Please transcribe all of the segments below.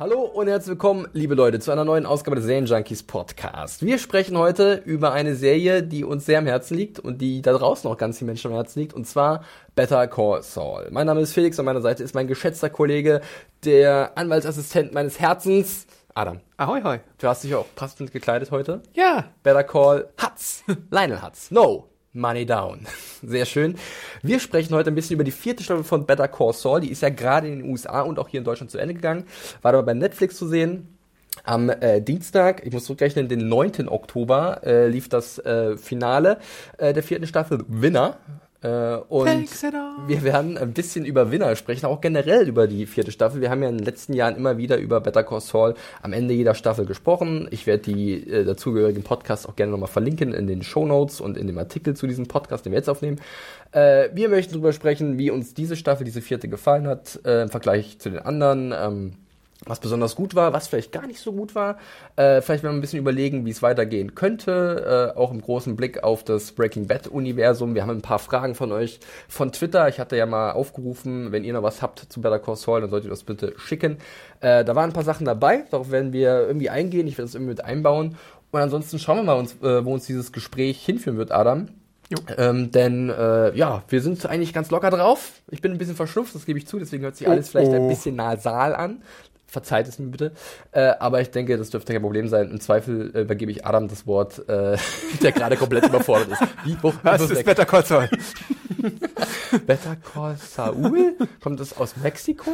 Hallo und herzlich willkommen, liebe Leute, zu einer neuen Ausgabe des Serien Junkies Podcast. Wir sprechen heute über eine Serie, die uns sehr am Herzen liegt und die da draußen auch ganz vielen Menschen am Herzen liegt, und zwar Better Call Saul. Mein Name ist Felix, an meiner Seite ist mein geschätzter Kollege, der Anwaltsassistent meines Herzens, Adam. Ahoi, hoi. Du hast dich auch passend gekleidet heute. Ja. Better Call Hutz. Lionel Hutz. No. Money Down. Sehr schön. Wir sprechen heute ein bisschen über die vierte Staffel von Better Call Saul. Die ist ja gerade in den USA und auch hier in Deutschland zu Ende gegangen. War aber bei Netflix zu sehen. Am äh, Dienstag, ich muss zurückrechnen, den 9. Oktober äh, lief das äh, Finale äh, der vierten Staffel Winner. Äh, und wir werden ein bisschen über Winner sprechen, auch generell über die vierte Staffel. Wir haben ja in den letzten Jahren immer wieder über Better Call Saul am Ende jeder Staffel gesprochen. Ich werde die äh, dazugehörigen Podcasts auch gerne nochmal verlinken in den Show Notes und in dem Artikel zu diesem Podcast, den wir jetzt aufnehmen. Äh, wir möchten darüber sprechen, wie uns diese Staffel, diese vierte gefallen hat, äh, im Vergleich zu den anderen. Ähm, was besonders gut war, was vielleicht gar nicht so gut war. Äh, vielleicht werden wir ein bisschen überlegen, wie es weitergehen könnte, äh, auch im großen Blick auf das Breaking Bad Universum. Wir haben ein paar Fragen von euch von Twitter. Ich hatte ja mal aufgerufen, wenn ihr noch was habt zu Better Call Saul, dann solltet ihr das bitte schicken. Äh, da waren ein paar Sachen dabei, darauf werden wir irgendwie eingehen. Ich werde das irgendwie mit einbauen. Und ansonsten schauen wir mal, uns, äh, wo uns dieses Gespräch hinführen wird, Adam. Ähm, denn äh, ja, wir sind eigentlich ganz locker drauf. Ich bin ein bisschen verschnupft, das gebe ich zu, deswegen hört sich alles vielleicht ein bisschen nasal an verzeiht es mir bitte. Äh, aber ich denke, das dürfte kein Problem sein. Im Zweifel äh, übergebe ich Adam das Wort, äh, der gerade komplett überfordert ist. Wie, wo, Was ist Better Call Saul? Better Call Saul? Kommt das aus Mexiko?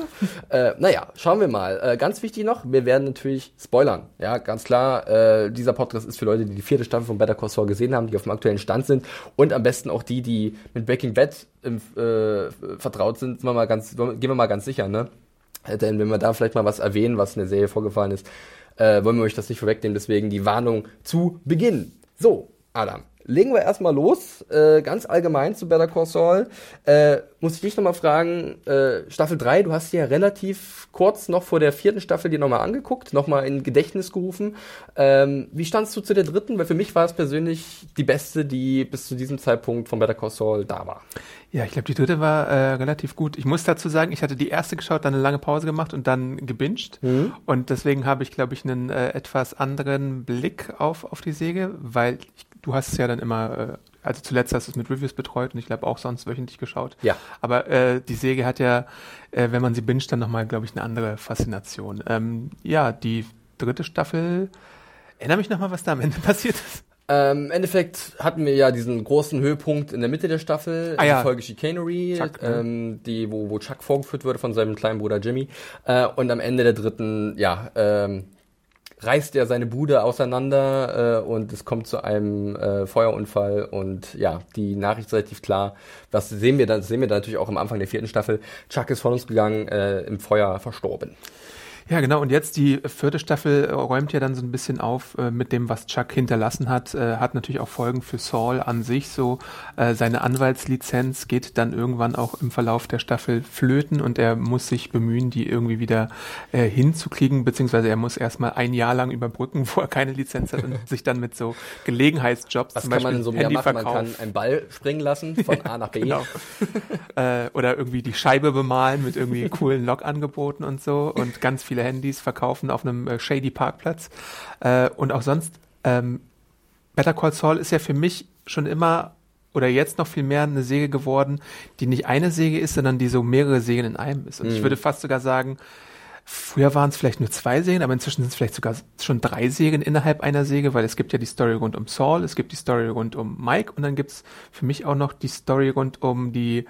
Äh, naja, schauen wir mal. Äh, ganz wichtig noch, wir werden natürlich spoilern. Ja, ganz klar, äh, dieser Podcast ist für Leute, die die vierte Staffel von Better Call Saul gesehen haben, die auf dem aktuellen Stand sind und am besten auch die, die mit Breaking Bad im, äh, vertraut sind, sind wir mal ganz, gehen wir mal ganz sicher, ne? Denn wenn wir da vielleicht mal was erwähnen, was in der Serie vorgefallen ist, äh, wollen wir euch das nicht vorwegnehmen. Deswegen die Warnung zu Beginn. So, Adam, legen wir erstmal los. Äh, ganz allgemein zu Better Call Saul. Äh, muss ich dich nochmal fragen, äh, Staffel 3, du hast ja relativ kurz noch vor der vierten Staffel dir nochmal angeguckt, nochmal in Gedächtnis gerufen. Ähm, wie standst du zu der dritten? Weil für mich war es persönlich die beste, die bis zu diesem Zeitpunkt von Better Call Saul da war. Ja, ich glaube, die dritte war äh, relativ gut. Ich muss dazu sagen, ich hatte die erste geschaut, dann eine lange Pause gemacht und dann gebinged. Mhm. Und deswegen habe ich, glaube ich, einen äh, etwas anderen Blick auf, auf die Säge, weil ich, du hast es ja dann immer, äh, also zuletzt hast du es mit Reviews betreut und ich glaube auch sonst wöchentlich geschaut. Ja. Aber äh, die Säge hat ja, äh, wenn man sie binget, dann nochmal, glaube ich, eine andere Faszination. Ähm, ja, die dritte Staffel, erinnere mich nochmal, was da am Ende passiert ist. Ähm, Im Endeffekt hatten wir ja diesen großen Höhepunkt in der Mitte der Staffel, ah, ja. die Folge Chicanery, Chuck, ähm, die, wo, wo Chuck vorgeführt wurde von seinem kleinen Bruder Jimmy. Äh, und am Ende der dritten, ja, ähm, reißt er seine Bude auseinander äh, und es kommt zu einem äh, Feuerunfall und ja, die Nachricht ist relativ klar. Das sehen wir dann, sehen wir dann natürlich auch am Anfang der vierten Staffel. Chuck ist von uns gegangen, äh, im Feuer verstorben. Ja, genau. Und jetzt die vierte Staffel räumt ja dann so ein bisschen auf äh, mit dem, was Chuck hinterlassen hat. Äh, hat natürlich auch Folgen für Saul an sich. So äh, seine Anwaltslizenz geht dann irgendwann auch im Verlauf der Staffel flöten und er muss sich bemühen, die irgendwie wieder äh, hinzukriegen, beziehungsweise er muss erstmal ein Jahr lang überbrücken, wo er keine Lizenz hat und sich dann mit so Gelegenheitsjobs was zum kann Beispiel man in so einem Jahr machen? Man kann einen Ball springen lassen von A nach B. Genau. äh, oder irgendwie die Scheibe bemalen mit irgendwie coolen Log-Angeboten und so und ganz viel viele Handys verkaufen auf einem äh, shady Parkplatz. Äh, und auch sonst, ähm, Better Call Saul ist ja für mich schon immer oder jetzt noch viel mehr eine Säge geworden, die nicht eine Säge ist, sondern die so mehrere Sägen in einem ist. Und mhm. ich würde fast sogar sagen, früher waren es vielleicht nur zwei Sägen, aber inzwischen sind es vielleicht sogar schon drei Sägen innerhalb einer Säge, weil es gibt ja die Story rund um Saul, es gibt die Story rund um Mike und dann gibt es für mich auch noch die Story rund um die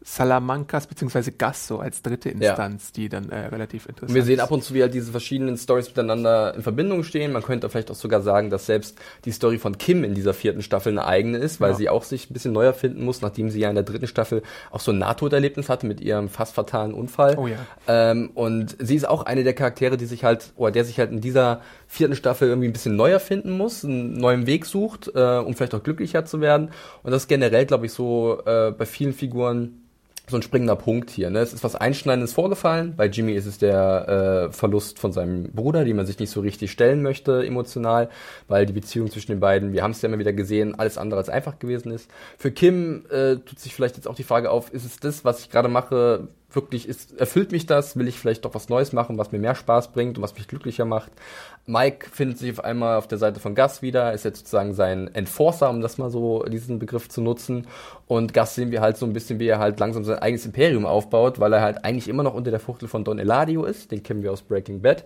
Salamancas beziehungsweise Gas so als dritte Instanz, ja. die dann äh, relativ interessant und Wir sehen ab und zu, wie halt diese verschiedenen Stories miteinander in Verbindung stehen. Man könnte vielleicht auch sogar sagen, dass selbst die Story von Kim in dieser vierten Staffel eine eigene ist, weil ja. sie auch sich ein bisschen neu erfinden muss, nachdem sie ja in der dritten Staffel auch so ein Nahtoderlebnis hatte mit ihrem fast fatalen Unfall. Oh ja. Ähm, und sie ist auch eine der Charaktere, die sich halt, oder der sich halt in dieser vierten Staffel irgendwie ein bisschen neu erfinden muss, einen neuen Weg sucht, äh, um vielleicht auch glücklicher zu werden. Und das ist generell, glaube ich, so äh, bei vielen Figuren so ein springender Punkt hier. Ne? Es ist was Einschneidendes vorgefallen. Bei Jimmy ist es der äh, Verlust von seinem Bruder, den man sich nicht so richtig stellen möchte emotional, weil die Beziehung zwischen den beiden, wir haben es ja immer wieder gesehen, alles andere als einfach gewesen ist. Für Kim äh, tut sich vielleicht jetzt auch die Frage auf, ist es das, was ich gerade mache, wirklich ist, erfüllt mich das? Will ich vielleicht doch was Neues machen, was mir mehr Spaß bringt und was mich glücklicher macht? Mike findet sich auf einmal auf der Seite von Gus wieder, ist jetzt sozusagen sein Enforcer, um das mal so, diesen Begriff zu nutzen. Und Gus sehen wir halt so ein bisschen, wie er halt langsam sein eigenes Imperium aufbaut, weil er halt eigentlich immer noch unter der Fuchtel von Don Eladio ist, den kennen wir aus Breaking Bad.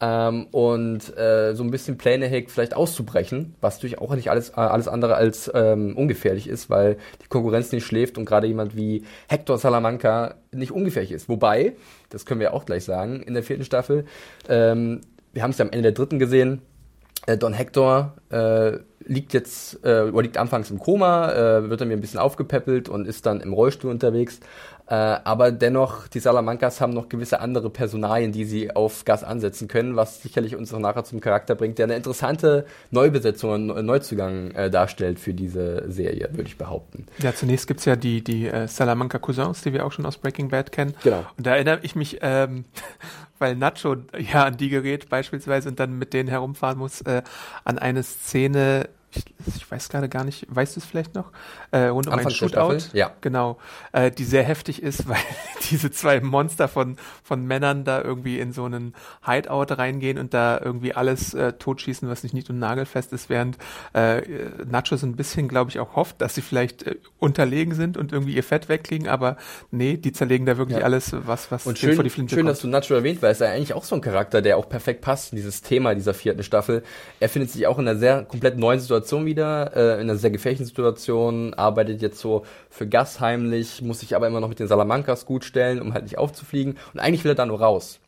Ähm, und äh, so ein bisschen Pläne hegt, vielleicht auszubrechen, was natürlich auch nicht alles, äh, alles andere als ähm, ungefährlich ist, weil die Konkurrenz nicht schläft und gerade jemand wie Hector Salamanca nicht ungefährlich ist. Wobei, das können wir auch gleich sagen, in der vierten Staffel, ähm, wir haben es ja am Ende der dritten gesehen, äh, Don Hector äh, liegt jetzt, äh, oder liegt anfangs im Koma, äh, wird dann wieder ein bisschen aufgepäppelt und ist dann im Rollstuhl unterwegs. Äh, aber dennoch, die Salamancas haben noch gewisse andere Personalien, die sie auf Gas ansetzen können, was sicherlich uns auch nachher zum Charakter bringt, der eine interessante Neubesetzung und Neuzugang äh, darstellt für diese Serie, würde ich behaupten. Ja, zunächst gibt's ja die, die äh, Salamanca Cousins, die wir auch schon aus Breaking Bad kennen. Genau. Und da erinnere ich mich, ähm, weil Nacho ja an die gerät beispielsweise und dann mit denen herumfahren muss, äh, an eine Szene ich, ich weiß gerade gar nicht, weißt du es vielleicht noch? Äh, rund um Anfang ein Shootout. Ja. Genau. Äh, die sehr heftig ist, weil diese zwei Monster von, von Männern da irgendwie in so einen Hideout reingehen und da irgendwie alles äh, totschießen, was nicht nied- und nagelfest ist, während äh, Nacho so ein bisschen, glaube ich, auch hofft, dass sie vielleicht äh, unterlegen sind und irgendwie ihr Fett wegkriegen, aber nee, die zerlegen da wirklich ja. alles, was, was und schön, vor die Flinte Schön, kommt. dass du Nacho erwähnt, weil es ja eigentlich auch so ein Charakter, der auch perfekt passt in dieses Thema dieser vierten Staffel. Er findet sich auch in einer sehr komplett neuen Situation Situation wieder, äh, in einer sehr gefährlichen Situation, arbeitet jetzt so für Gas heimlich, muss sich aber immer noch mit den Salamancas gut stellen, um halt nicht aufzufliegen. Und eigentlich will er da nur raus.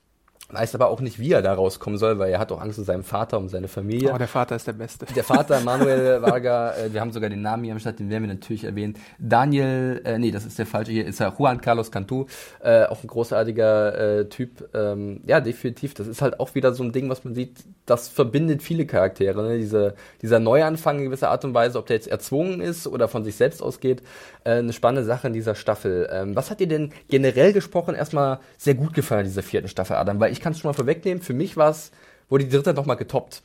Weiß aber auch nicht, wie er da rauskommen soll, weil er hat auch Angst um seinen Vater, um seine Familie. Oh, der Vater ist der Beste. Der Vater, Manuel Varga, äh, wir haben sogar den Namen hier am Start, den werden wir natürlich erwähnen. Daniel, äh, nee, das ist der falsche hier, ist ja Juan Carlos Cantu, äh, auch ein großartiger äh, Typ. Ähm, ja, definitiv, das ist halt auch wieder so ein Ding, was man sieht, das verbindet viele Charaktere. Ne? Diese, dieser Neuanfang in gewisser Art und Weise, ob der jetzt erzwungen ist oder von sich selbst ausgeht, äh, eine spannende Sache in dieser Staffel. Ähm, was hat dir denn generell gesprochen erstmal sehr gut gefallen, dieser vierten Staffel, Adam? Weil ich kann es schon mal vorwegnehmen, für mich war es, wurde die dritte nochmal getoppt.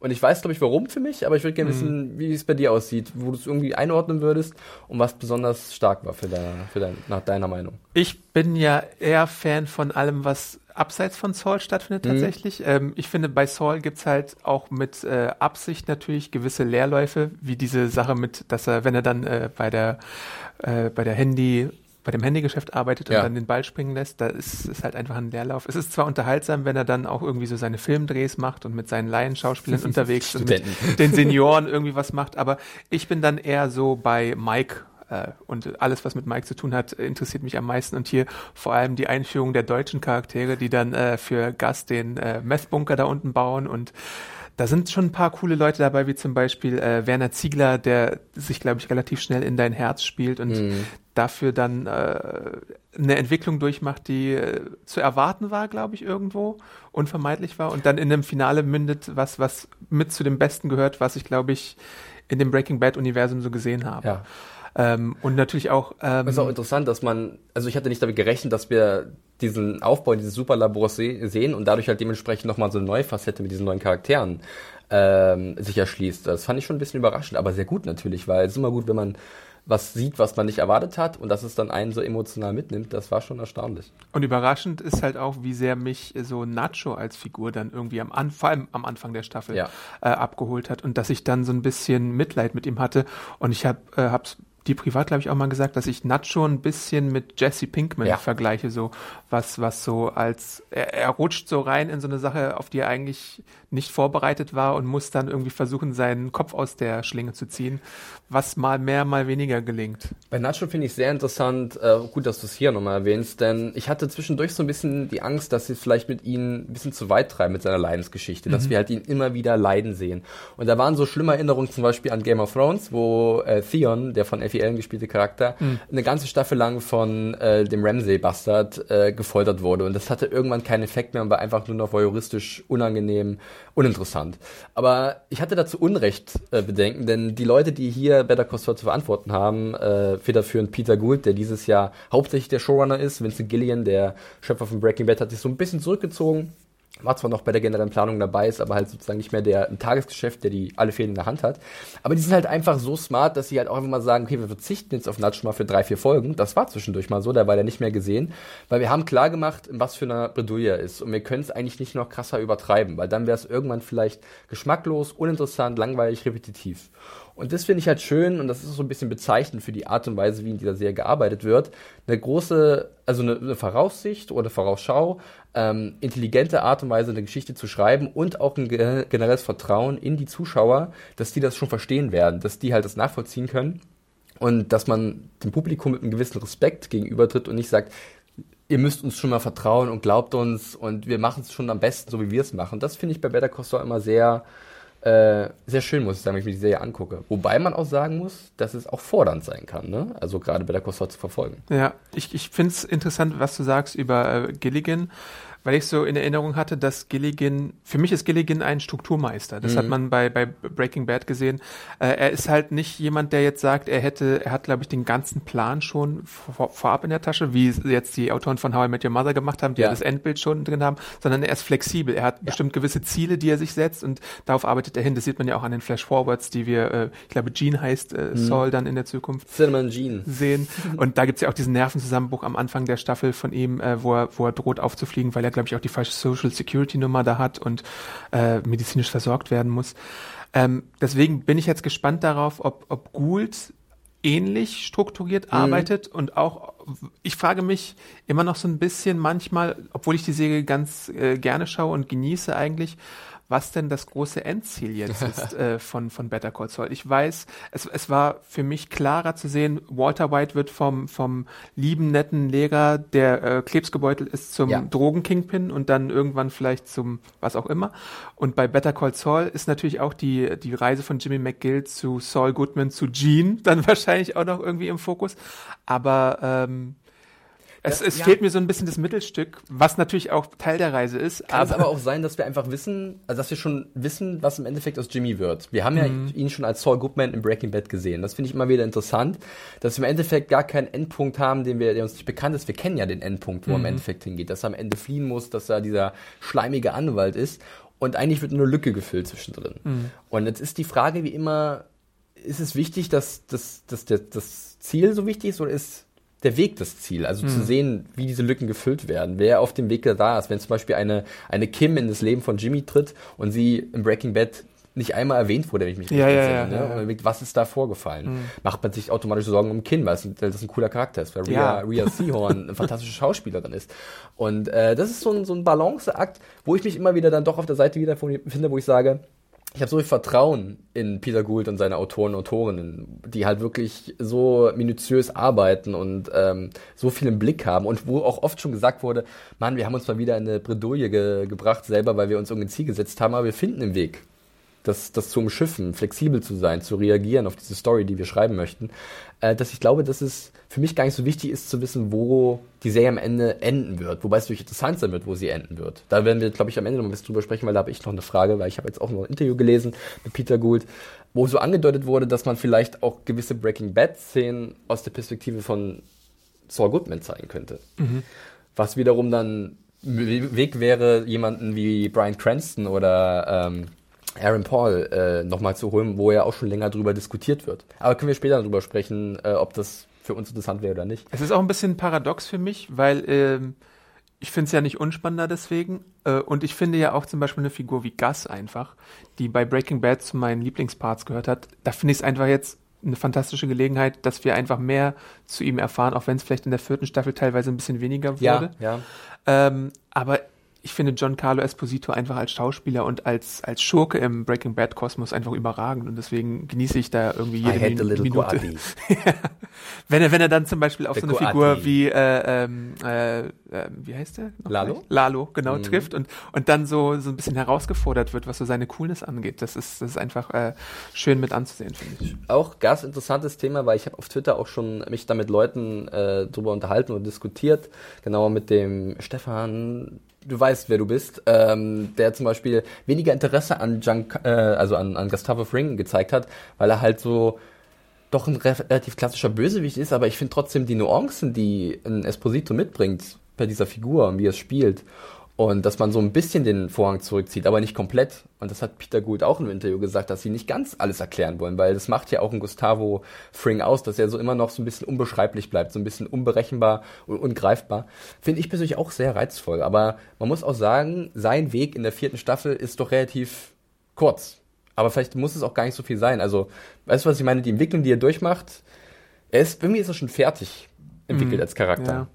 Und ich weiß, glaube ich, warum für mich, aber ich würde gerne mhm. wissen, wie es bei dir aussieht, wo du es irgendwie einordnen würdest und was besonders stark war für, deine, für dein, nach deiner Meinung. Ich bin ja eher Fan von allem, was abseits von Saul stattfindet mhm. tatsächlich. Ähm, ich finde, bei Saul gibt es halt auch mit äh, Absicht natürlich gewisse Leerläufe, wie diese Sache mit, dass er, wenn er dann äh, bei der äh, bei der Handy bei dem Handygeschäft arbeitet und ja. dann den Ball springen lässt, da ist es halt einfach ein Leerlauf. Es ist zwar unterhaltsam, wenn er dann auch irgendwie so seine Filmdrehs macht und mit seinen Laienschauspielern unterwegs und mit den Senioren irgendwie was macht, aber ich bin dann eher so bei Mike äh, und alles, was mit Mike zu tun hat, interessiert mich am meisten. Und hier vor allem die Einführung der deutschen Charaktere, die dann äh, für Gast den äh, Messbunker da unten bauen und da sind schon ein paar coole Leute dabei, wie zum Beispiel äh, Werner Ziegler, der sich, glaube ich, relativ schnell in dein Herz spielt und mhm. dafür dann äh, eine Entwicklung durchmacht, die äh, zu erwarten war, glaube ich, irgendwo, unvermeidlich war und dann in einem Finale mündet, was, was mit zu dem Besten gehört, was ich, glaube ich, in dem Breaking Bad-Universum so gesehen habe. Ja. Ähm, und natürlich auch. Ähm, das ist auch interessant, dass man, also ich hatte nicht damit gerechnet, dass wir diesen Aufbau dieses Superlabors se sehen und dadurch halt dementsprechend nochmal so eine neue Facette mit diesen neuen Charakteren ähm, sich erschließt. Das fand ich schon ein bisschen überraschend, aber sehr gut natürlich, weil es ist immer gut, wenn man was sieht, was man nicht erwartet hat und dass es dann einen so emotional mitnimmt, das war schon erstaunlich. Und überraschend ist halt auch, wie sehr mich so Nacho als Figur dann irgendwie am Anfang, am Anfang der Staffel ja. äh, abgeholt hat und dass ich dann so ein bisschen Mitleid mit ihm hatte und ich habe äh, hab's dir privat, glaube ich, auch mal gesagt, dass ich Nacho ein bisschen mit Jesse Pinkman Ja. vergleiche, so was, was so als er, er rutscht so rein in so eine Sache, auf die er eigentlich nicht vorbereitet war und muss dann irgendwie versuchen, seinen Kopf aus der Schlinge zu ziehen, was mal mehr, mal weniger gelingt. Bei Nacho finde ich sehr interessant, äh, gut, dass du es hier nochmal erwähnst, denn ich hatte zwischendurch so ein bisschen die Angst, dass sie vielleicht mit ihm ein bisschen zu weit treiben mit seiner Leidensgeschichte, dass wir halt ihn immer wieder leiden sehen. Und da waren so schlimme Erinnerungen zum Beispiel an Game of Thrones, wo äh, Theon, der von Effie Allen gespielte Charakter, eine ganze Staffel lang von äh, dem Ramsay-Bastard äh, gefoltert wurde. Und das hatte irgendwann keinen Effekt mehr und war einfach nur noch voyeuristisch, unangenehm, uninteressant. Aber ich hatte dazu Unrecht äh, Bedenken, denn die Leute, die hier Better Call Saul zu verantworten haben, äh, federführend Peter Gould, der dieses Jahr hauptsächlich der Showrunner ist, Vincent Gillian, der Schöpfer von Breaking Bad, hat sich so ein bisschen zurückgezogen. War zwar noch bei der generellen Planung dabei, ist aber halt sozusagen nicht mehr der im Tagesgeschäft, der die alle Fäden in der Hand hat. Aber die sind halt einfach so smart, dass sie halt auch einfach mal sagen, okay, wir verzichten jetzt auf Natsch mal für drei, vier Folgen. Das war zwischendurch mal so, da war der nicht mehr gesehen, weil wir haben klar gemacht, was für einer Bredouille er ist. Und wir können es eigentlich nicht noch krasser übertreiben, weil dann wäre es irgendwann vielleicht geschmacklos, uninteressant, langweilig, repetitiv. Und das finde ich halt schön und das ist so ein bisschen bezeichnend für die Art und Weise, wie in dieser Serie gearbeitet wird. Eine große, also eine, eine Voraussicht oder Vorausschau, ähm, intelligente Art und Weise, eine Geschichte zu schreiben und auch ein ge- generelles Vertrauen in die Zuschauer, dass die das schon verstehen werden, dass die halt das nachvollziehen können und dass man dem Publikum mit einem gewissen Respekt gegenübertritt und nicht sagt, ihr müsst uns schon mal vertrauen und glaubt uns und wir machen es schon am besten, so wie wir es machen. Das finde ich bei Better Call Saul immer sehr, äh, sehr schön, muss ich sagen, wenn ich mir die Serie angucke. Wobei man auch sagen muss, dass es auch fordernd sein kann, ne? Also gerade Better Call Saul zu verfolgen. Ja, ich, ich finde es interessant, was du sagst über äh, Gilligan, weil ich so in Erinnerung hatte, dass Gilligan, für mich ist Gilligan ein Strukturmeister. Das hat man bei, bei Breaking Bad gesehen. Äh, er ist halt nicht jemand, der jetzt sagt, er hätte, er hat, glaube ich, den ganzen Plan schon vor, vorab in der Tasche, wie jetzt die Autoren von How I Met Your Mother gemacht haben, die ja, Ja. das Endbild schon drin haben, sondern er ist flexibel. Er hat bestimmt gewisse Ziele, die er sich setzt und darauf arbeitet er hin. Das sieht man ja auch an den Flash-Forwards, die wir, äh, ich glaube, Gene heißt äh, Saul dann in der Zukunft Cinnamon Jean. sehen. Und da gibt's ja auch diesen Nervenzusammenbruch am Anfang der Staffel von ihm, äh, wo, er, wo er droht aufzufliegen, weil er, glaube ich, auch die falsche Social Security Nummer da hat und äh, medizinisch versorgt werden muss. Ähm, deswegen bin ich jetzt gespannt darauf, ob, ob Gould ähnlich strukturiert arbeitet und auch, ich frage mich immer noch so ein bisschen manchmal, obwohl ich die Serie ganz äh, gerne schaue und genieße eigentlich, was denn das große Endziel jetzt ist äh, von, von Better Call Saul. Ich weiß, es, es war für mich klarer zu sehen, Walter White wird vom, vom lieben, netten Lehrer, der äh, krebsgebeutelt ist, zum Ja. Drogenkingpin und dann irgendwann vielleicht zum was auch immer. Und bei Better Call Saul ist natürlich auch die, die Reise von Jimmy McGill zu Saul Goodman zu Gene dann wahrscheinlich auch noch irgendwie im Fokus. Aber ähm, es, es ja. fehlt mir so ein bisschen das Mittelstück, was natürlich auch Teil der Reise ist. Kann es aber auch sein, dass wir einfach wissen, also dass wir schon wissen, was im Endeffekt aus Jimmy wird. Wir haben ja ihn schon als Saul Goodman in Breaking Bad gesehen. Das finde ich immer wieder interessant, dass wir im Endeffekt gar keinen Endpunkt haben, den wir, der uns nicht bekannt ist. Wir kennen ja den Endpunkt, wo er im Endeffekt hingeht, dass er am Ende fliehen muss, dass er dieser schleimige Anwalt ist. Und eigentlich wird nur eine Lücke gefüllt zwischendrin. Und jetzt ist die Frage wie immer, ist es wichtig, dass, dass, dass der, das Ziel so wichtig ist oder ist der Weg das Ziel? Also zu sehen, wie diese Lücken gefüllt werden, wer auf dem Weg da ist. Wenn zum Beispiel eine, eine Kim in das Leben von Jimmy tritt und sie im Breaking Bad nicht einmal erwähnt wurde, wenn ich mich Ja, richtig ja, entsinne, ja, ne? was ist da vorgefallen? Macht man sich automatisch Sorgen um Kim, weil das ein cooler Charakter ist, weil Rhea. Rhea Seahorn eine fantastische Schauspielerin ist. Und äh, das ist so ein, so ein Balanceakt, wo ich mich immer wieder dann doch auf der Seite wiederfinde, wo ich sage, ich habe so viel Vertrauen in Peter Gould und seine Autoren und Autorinnen, die halt wirklich so minutiös arbeiten und ähm, so viel im Blick haben und wo auch oft schon gesagt wurde, Mann, wir haben uns mal wieder in eine Bredouille ge gebracht selber, weil wir uns irgendein Ziel gesetzt haben, aber wir finden einen Weg das, das zu umschiffen, flexibel zu sein, zu reagieren auf diese Story, die wir schreiben möchten, äh, dass ich glaube, dass es für mich gar nicht so wichtig ist zu wissen, wo die Serie am Ende enden wird, wobei es natürlich interessant sein wird, wo sie enden wird. Da werden wir, glaube ich, am Ende noch ein bisschen drüber sprechen, weil da habe ich noch eine Frage, weil ich habe jetzt auch noch ein Interview gelesen mit Peter Gould, wo so angedeutet wurde, dass man vielleicht auch gewisse Breaking Bad-Szenen aus der Perspektive von Saul Goodman zeigen könnte. Was wiederum dann Weg wäre, jemanden wie Brian Cranston oder ähm, Aaron Paul äh, nochmal zu holen, wo ja auch schon länger drüber diskutiert wird. Aber können wir später darüber sprechen, äh, ob das für uns interessant wäre oder nicht. Es ist auch ein bisschen paradox für mich, weil ähm, ich finde es ja nicht unspannender deswegen. Äh, und ich finde ja auch zum Beispiel eine Figur wie Gus einfach, die bei Breaking Bad zu meinen Lieblingsparts gehört hat. Da finde ich es einfach jetzt eine fantastische Gelegenheit, dass wir einfach mehr zu ihm erfahren, auch wenn es vielleicht in der vierten Staffel teilweise ein bisschen weniger wurde. Ja, ja. Ähm, aber ich finde Giancarlo Esposito einfach als Schauspieler und als, als Schurke im Breaking Bad Kosmos einfach überragend und deswegen genieße ich da irgendwie jede I had the little Minute. Coati. wenn er, wenn er dann zum Beispiel auf Der so eine Coati. Figur wie, äh, ähm, äh, äh, wie heißt der? Lalo? Lalo, genau, Mhm. trifft und, und dann so, so ein bisschen herausgefordert wird, was so seine Coolness angeht. Das ist, das ist einfach äh, schön mit anzusehen, finde ich. Auch ganz interessantes Thema, weil ich habe auf Twitter auch schon mich da mit Leuten äh, drüber unterhalten und diskutiert. Genauer mit dem Stefan, du weißt, wer du bist, ähm, der zum Beispiel weniger Interesse an Gian, äh, also an, an Gustavo Fring gezeigt hat, weil er halt so doch ein re- relativ klassischer Bösewicht ist, aber ich finde trotzdem die Nuancen, die ein Esposito mitbringt bei dieser Figur und wie er es spielt und dass man so ein bisschen den Vorhang zurückzieht, aber nicht komplett. Und das hat Peter Gould auch im Interview gesagt, dass sie nicht ganz alles erklären wollen, weil das macht ja auch ein Gustavo Fring aus, dass er so immer noch so ein bisschen unbeschreiblich bleibt, so ein bisschen unberechenbar und ungreifbar. Finde ich persönlich auch sehr reizvoll, aber man muss auch sagen, sein Weg in der vierten Staffel ist doch relativ kurz. Aber vielleicht muss es auch gar nicht so viel sein. Also, weißt du, was ich meine? Die Entwicklung, die er durchmacht, er ist, irgendwie ist er schon fertig entwickelt Mhm. als Charakter. Ja.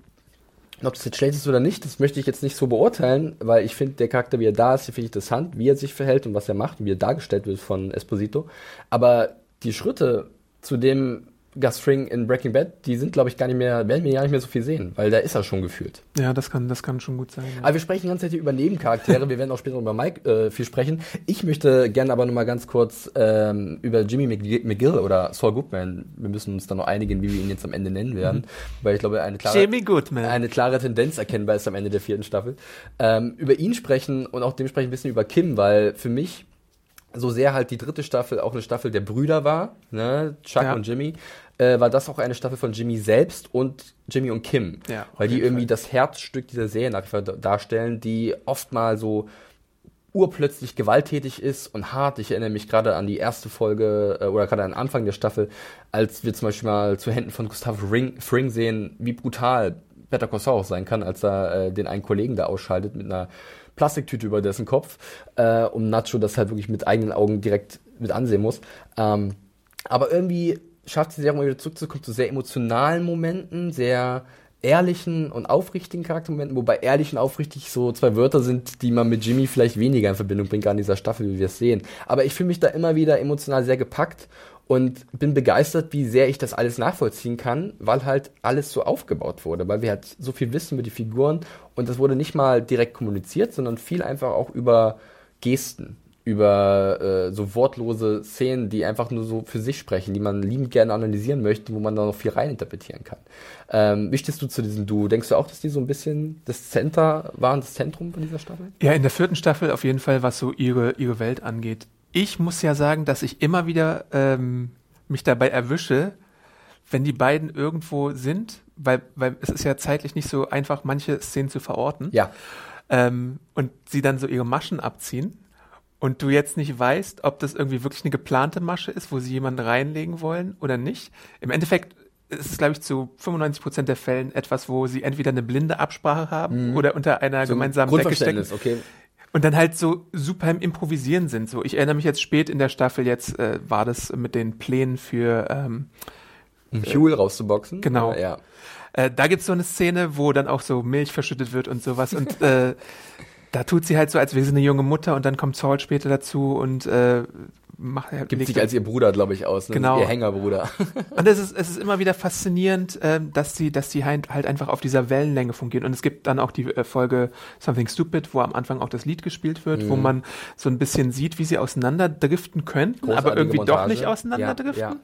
Ob das jetzt schlecht ist oder nicht, das möchte ich jetzt nicht so beurteilen, weil ich finde, der Charakter, wie er da ist, finde ich interessant, wie er sich verhält und was er macht wie er dargestellt wird von Esposito. Aber die Schritte zu dem Gus Fring in Breaking Bad, die sind, glaube ich, gar nicht mehr, werden wir gar nicht mehr so viel sehen, weil da ist er schon gefühlt. Ja, das kann, das kann schon gut sein. Ja. Aber wir sprechen die ganze Zeit über Nebencharaktere. wir werden auch später über Mike äh, viel sprechen. Ich möchte gerne aber nochmal ganz kurz ähm, über Jimmy McG- McGill oder Saul Goodman, wir müssen uns da noch einigen, wie wir ihn jetzt am Ende nennen werden, weil ich glaube, eine klare, eine klare Tendenz erkennbar ist am Ende der vierten Staffel. Ähm, über ihn sprechen und auch dementsprechend ein bisschen über Kim, weil für mich so sehr halt die dritte Staffel auch eine Staffel der Brüder war, ne, Chuck Ja. und Jimmy, äh, war das auch eine Staffel von Jimmy selbst und Jimmy und Kim. Ja, weil die irgendwie Fall. das Herzstück dieser Serie nach wie vor da- darstellen, die oft mal so urplötzlich gewalttätig ist und hart. Ich erinnere mich gerade an die erste Folge äh, oder gerade an den Anfang der Staffel, als wir zum Beispiel mal zu Händen von Gustav Ring, Fring sehen, wie brutal Better Call Saul auch sein kann, als er äh, den einen Kollegen da ausschaltet mit einer Plastiktüte über dessen Kopf äh, und Nacho das halt wirklich mit eigenen Augen direkt mit ansehen muss. Ähm, aber irgendwie schafft auch mal wieder zurückzukommen zu sehr emotionalen Momenten, sehr ehrlichen und aufrichtigen Charaktermomenten, wobei ehrlich und aufrichtig so zwei Wörter sind, die man mit Jimmy vielleicht weniger in Verbindung bringt, gerade in dieser Staffel, wie wir es sehen. Aber ich fühle mich da immer wieder emotional sehr gepackt und bin begeistert, wie sehr ich das alles nachvollziehen kann, weil halt alles so aufgebaut wurde, weil wir halt so viel wissen über die Figuren und das wurde nicht mal direkt kommuniziert, sondern viel einfach auch über Gesten, über äh, so wortlose Szenen, die einfach nur so für sich sprechen, die man liebend gerne analysieren möchte, wo man da noch viel reininterpretieren kann. Ähm, wie stehst du zu diesem Duo? Denkst du auch, dass die so ein bisschen das Center waren, das Zentrum von dieser Staffel? Ja, in der vierten Staffel auf jeden Fall, was so ihre, ihre Welt angeht. Ich muss ja sagen, dass ich immer wieder ähm, mich dabei erwische, wenn die beiden irgendwo sind, weil, weil es ist ja zeitlich nicht so einfach, manche Szenen zu verorten. Ja. Ähm, und sie dann so ihre Maschen abziehen und du jetzt nicht weißt, ob das irgendwie wirklich eine geplante Masche ist, wo sie jemanden reinlegen wollen oder nicht. Im Endeffekt ist es, glaube ich, zu 95 Prozent der Fällen etwas, wo sie entweder eine blinde Absprache haben oder unter einer So ein gemeinsamen Decke stecken. Okay. Und dann halt so super im Improvisieren sind. So, ich erinnere mich jetzt spät in der Staffel, jetzt äh, war das mit den Plänen für, ähm, Um Fuel rauszuboxen. genau. Ja. äh, da gibt's so eine Szene, wo dann auch so Milch verschüttet wird und sowas. Und äh, da tut sie halt so, als wäre sie eine junge Mutter und dann kommt Saul später dazu und äh, macht halt Gibt sich als ihr Bruder, glaube ich, aus. Ne? Genau. Ihr Hängerbruder. Und es ist, es ist immer wieder faszinierend, ähm, dass sie, dass sie halt, halt einfach auf dieser Wellenlänge fungieren. Und es gibt dann auch die äh, Folge Something Stupid, wo am Anfang auch das Lied gespielt wird, wo man so ein bisschen sieht, wie sie auseinanderdriften könnten, aber Großartige irgendwie doch Montage. nicht auseinanderdriften. Ja,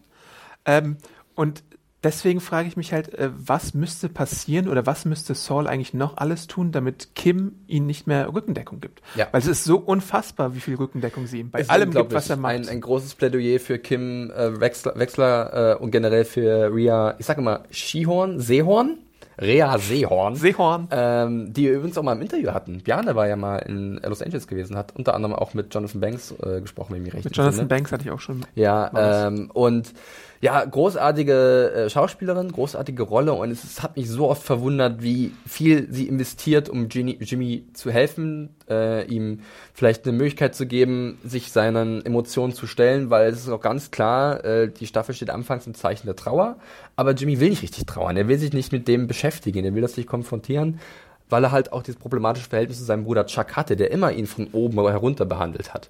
Ähm, und deswegen frage ich mich halt, äh, was müsste passieren oder was müsste Saul eigentlich noch alles tun, damit Kim ihnen nicht mehr Rückendeckung gibt? Ja. Weil es ist so unfassbar, wie viel Rückendeckung sie ihm bei Ist allem gibt, was er macht. Ein, ein großes Plädoyer für Kim äh, Wechsler, Wechsler äh, und generell für Ria, ich sage immer Skihorn, Seehorn? Rea Seehorn. Seehorn. ähm, die wir übrigens auch mal im Interview hatten. Bjarne war ja mal in Los Angeles gewesen, hat unter anderem auch mit Jonathan Banks äh, gesprochen, wenn ich mich recht Mit Jonathan entsinne. Banks hatte ich auch schon Ja, ähm, und Ja, großartige äh, Schauspielerin, großartige Rolle und es, es, hat mich so oft verwundert, wie viel sie investiert, um Ginny, Jimmy zu helfen, äh, ihm vielleicht eine Möglichkeit zu geben, sich seinen Emotionen zu stellen, weil es ist auch ganz klar, äh, die Staffel steht anfangs im Zeichen der Trauer, aber Jimmy will nicht richtig trauern, er will sich nicht mit dem beschäftigen, er will das nicht konfrontieren weil er halt auch dieses problematische Verhältnis zu seinem Bruder Chuck hatte, der immer ihn von oben herunter behandelt hat.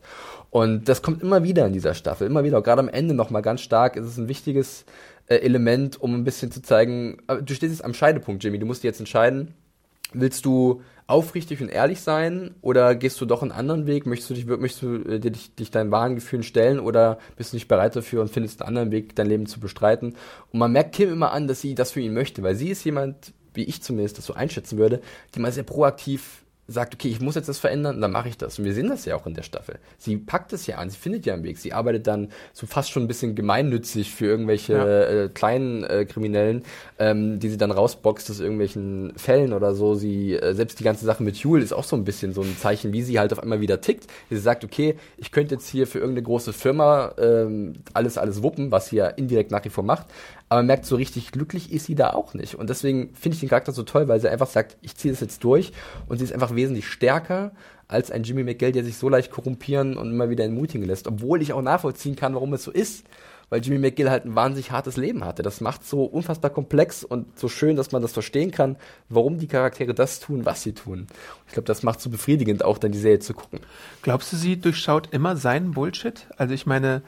Und das kommt immer wieder in dieser Staffel, immer wieder, gerade am Ende nochmal ganz stark, ist es ein wichtiges äh, Element, um ein bisschen zu zeigen, äh, du stehst jetzt am Scheidepunkt, Jimmy, du musst dir jetzt entscheiden, willst du aufrichtig und ehrlich sein oder gehst du doch einen anderen Weg? Möchtest du dich, möchtest du äh, dich, dich deinen wahren Gefühlen stellen oder bist du nicht bereit dafür und findest einen anderen Weg, dein Leben zu bestreiten? Und man merkt Kim immer an, dass sie das für ihn möchte, weil sie ist jemand, wie ich zumindest das so einschätzen würde, die mal sehr proaktiv sagt, okay, ich muss jetzt das verändern, dann mache ich das. Und wir sehen das ja auch in der Staffel. Sie packt es ja an, sie findet ja einen Weg. Sie arbeitet dann so fast schon ein bisschen gemeinnützig für irgendwelche ja. äh, kleinen äh, Kriminellen, ähm, die sie dann rausboxt aus irgendwelchen Fällen oder so. Sie, äh, selbst die ganze Sache mit Jule ist auch so ein bisschen so ein Zeichen, wie sie halt auf einmal wieder tickt. Sie sagt, okay, ich könnte jetzt hier für irgendeine große Firma ähm, alles, alles wuppen, was sie ja indirekt nach wie vor macht aber man merkt, so richtig glücklich ist sie da auch nicht. Und deswegen finde ich den Charakter so toll, weil sie einfach sagt, ich ziehe das jetzt durch und sie ist einfach wesentlich stärker als ein Jimmy McGill, der sich so leicht korrumpieren und immer wieder entmutigen lässt. Obwohl ich auch nachvollziehen kann, warum es so ist. Weil Jimmy McGill halt ein wahnsinnig hartes Leben hatte. Das macht so unfassbar komplex und so schön, dass man das verstehen kann, warum die Charaktere das tun, was sie tun. Ich glaube, das macht so befriedigend, auch dann die Serie zu gucken. Glaubst du, sie durchschaut immer seinen Bullshit? Also ich meine,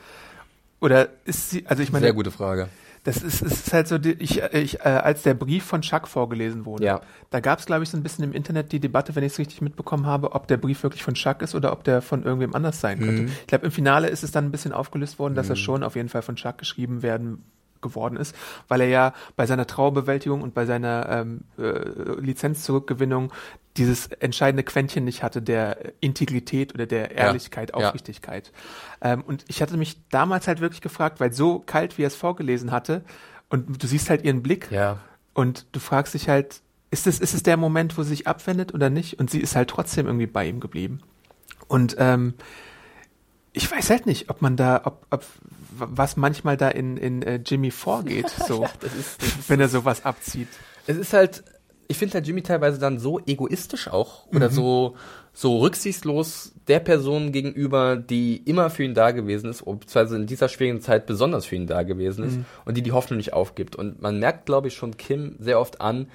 oder ist sie, also ich meine. Sehr gute Frage das ist, ist halt so, ich, ich, äh, als der Brief von Chuck vorgelesen wurde, ja. da gab es, glaube ich, so ein bisschen im Internet die Debatte, wenn ich es richtig mitbekommen habe, ob der Brief wirklich von Chuck ist oder ob der von irgendwem anders sein könnte. Mhm. Ich glaube, im Finale ist es dann ein bisschen aufgelöst worden, dass mhm. er schon auf jeden Fall von Chuck geschrieben werden geworden ist, weil er ja bei seiner Trauerbewältigung und bei seiner ähm, äh, Lizenzzurückgewinnung dieses entscheidende Quäntchen nicht hatte, der Integrität oder der Ehrlichkeit, ja, Aufrichtigkeit. Ja. Ähm, und ich hatte mich damals halt wirklich gefragt, weil so kalt, wie er es vorgelesen hatte, und du siehst halt ihren Blick ja. und du fragst dich halt, ist es, ist es der Moment, wo sie sich abwendet oder nicht? Und sie ist halt trotzdem irgendwie bei ihm geblieben. Und ähm, ich weiß halt nicht, ob man da, ob, ob was manchmal da in, in äh, Jimmy vorgeht, so, ja, das ist, das ist, wenn er sowas abzieht. Es ist halt, ich finde halt Jimmy teilweise dann so egoistisch auch oder mhm. so so rücksichtslos der Person gegenüber, die immer für ihn da gewesen ist, beziehungsweise in dieser schwierigen Zeit besonders für ihn da gewesen ist mhm. und die die Hoffnung nicht aufgibt. Und man merkt, glaube ich, schon Kim sehr oft an,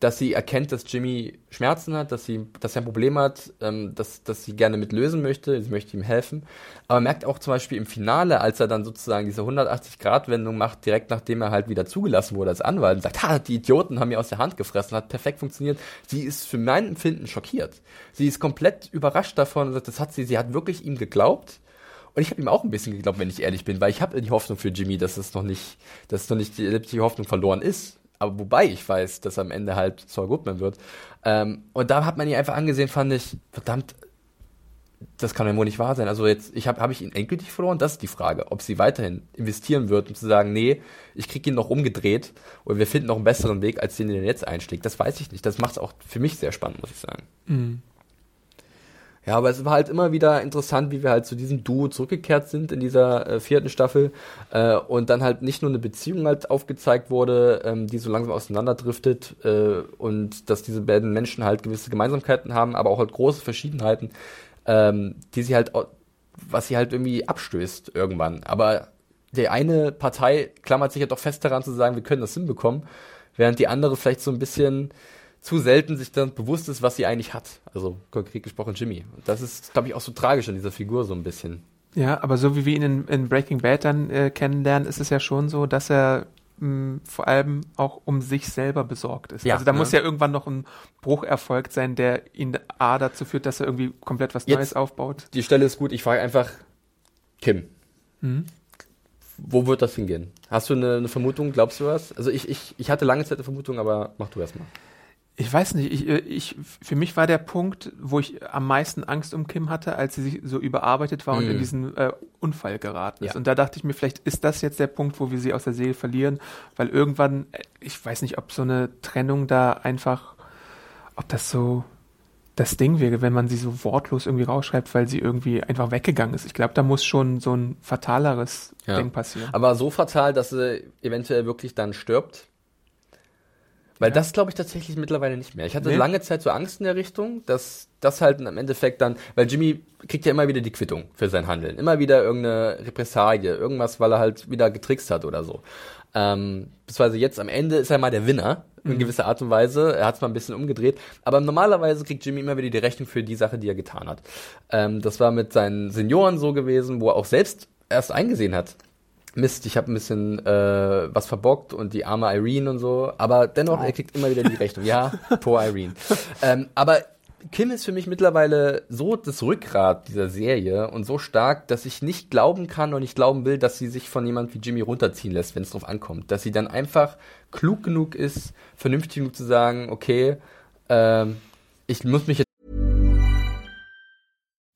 dass sie erkennt, dass Jimmy Schmerzen hat, dass sie, dass er ein Problem hat, ähm, dass, dass sie gerne mit lösen möchte, sie möchte ihm helfen. Aber merkt auch zum Beispiel im Finale, als er dann sozusagen diese 180-Grad-Wendung macht, direkt nachdem er halt wieder zugelassen wurde als Anwalt und sagt, ha, die Idioten haben mir aus der Hand gefressen, hat perfekt funktioniert. Sie ist für mein Empfinden schockiert. Sie ist komplett überrascht davon und sagt, das hat sie, sie hat wirklich ihm geglaubt. Und ich habe ihm auch ein bisschen geglaubt, wenn ich ehrlich bin, weil ich habe die Hoffnung für Jimmy, dass es noch nicht, dass noch nicht die, die Hoffnung verloren ist aber wobei ich weiß, dass am Ende halt Saul Goodman wird. Ähm, und da hat man ihn einfach angesehen, fand ich, verdammt, das kann ja wohl nicht wahr sein. Also jetzt, ich habe hab ich ihn endgültig verloren? Das ist die Frage, ob sie weiterhin investieren wird, um zu sagen, nee, ich kriege ihn noch umgedreht oder wir finden noch einen besseren Weg, als den, den er jetzt einschlägt. Das weiß ich nicht. Das macht es auch für mich sehr spannend, muss ich sagen. Mhm. Ja, aber es war halt immer wieder interessant, wie wir halt zu diesem Duo zurückgekehrt sind in dieser äh, vierten Staffel äh, und dann halt nicht nur eine Beziehung halt aufgezeigt wurde, ähm, die so langsam auseinanderdriftet äh, und dass diese beiden Menschen halt gewisse Gemeinsamkeiten haben, aber auch halt große Verschiedenheiten, ähm, die sie halt, was sie halt irgendwie abstößt irgendwann. Aber die eine Partei klammert sich ja doch fest daran zu sagen, wir können das hinbekommen, während die andere vielleicht so ein bisschen zu selten sich dann bewusst ist, was sie eigentlich hat. Also konkret gesprochen Jimmy. Und das ist, glaube ich, auch so tragisch an dieser Figur so ein bisschen. Ja, aber so wie wir ihn in, in Breaking Bad dann äh, kennenlernen, ist es ja schon so, dass er mh, mm, vor allem auch um sich selber besorgt ist. Ja, also da ne? muss ja irgendwann noch ein Bruch erfolgt sein, der ihn A dazu führt, dass er irgendwie komplett was Jetzt, Neues aufbaut. Die Stelle ist gut. Ich frage einfach Kim. Mhm. Wo wird das hingehen? Hast du eine, eine, Vermutung? Glaubst du was? Also ich, ich, ich hatte lange Zeit eine Vermutung, aber mach du erst mal. Ich weiß nicht, ich, äh, ich, für mich war der Punkt, wo ich am meisten Angst um Kim hatte, als sie sich so überarbeitet war mm. und in mhm. diesen äh, Unfall geraten ist. Ja. Und da dachte ich mir, vielleicht ist das jetzt der Punkt, wo wir sie aus der Seele verlieren, weil irgendwann, äh, ich weiß nicht, ob so eine Trennung da einfach, ob das so das Ding wäre, wenn man sie so wortlos irgendwie rausschreibt, weil sie irgendwie einfach weggegangen ist. Ich glaube, da muss schon so ein fataleres ja. Ding passieren. Aber so fatal, dass sie eventuell wirklich dann stirbt. Weil ja. das glaube ich tatsächlich mittlerweile nicht mehr. Ich hatte nee. lange Zeit so Angst in der Richtung, dass das halt im Endeffekt dann, weil Jimmy kriegt ja immer wieder die Quittung für sein Handeln. Immer wieder irgendeine Repressalie, irgendwas, weil er halt wieder getrickst hat oder so. Ähm, beziehungsweise jetzt am Ende ist er mal der Winner, in mhm. gewisser Art und Weise. Er hat es mal ein bisschen umgedreht. Aber normalerweise kriegt Jimmy immer wieder die Rechnung für die Sache, die er getan hat. Ähm, das war mit seinen Senioren so gewesen, wo er auch selbst erst eingesehen hat, Mist, ich habe ein bisschen äh, was verbockt und die arme Irene und so. Aber dennoch, oh. er kriegt immer wieder die Rechnung. Ja, poor Irene. ähm, aber Kim ist für mich mittlerweile so das Rückgrat dieser Serie und so stark, dass ich nicht glauben kann und nicht glauben will, dass sie sich von jemand wie Jimmy runterziehen lässt, wenn es drauf ankommt. Dass sie dann einfach klug genug ist, vernünftig genug zu sagen, okay, ähm, ich muss mich jetzt.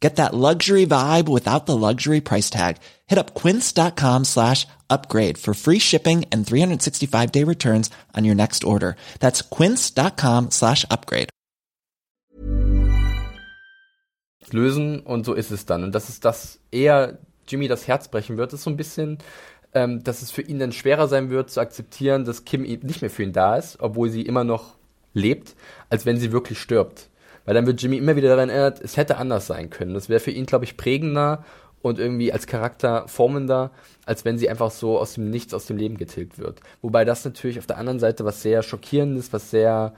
Get that luxury vibe without the luxury price tag. Hit up quince.com slash upgrade for free shipping and 365 day returns on your next order. That's quince.com slash upgrade. Lösen und so ist es dann. Und dass es das eher Jimmy das Herz brechen wird, ist so ein bisschen ähm, dass es für ihn dann schwerer sein wird zu akzeptieren, dass Kim nicht mehr für ihn da ist, obwohl sie immer noch lebt, als wenn sie wirklich stirbt. Weil dann wird Jimmy immer wieder daran erinnert, es hätte anders sein können. Das wäre für ihn, glaube ich, prägender und irgendwie als Charakter formender, als wenn sie einfach so aus dem Nichts, aus dem Leben getilgt wird. Wobei das natürlich auf der anderen Seite was sehr Schockierendes, was sehr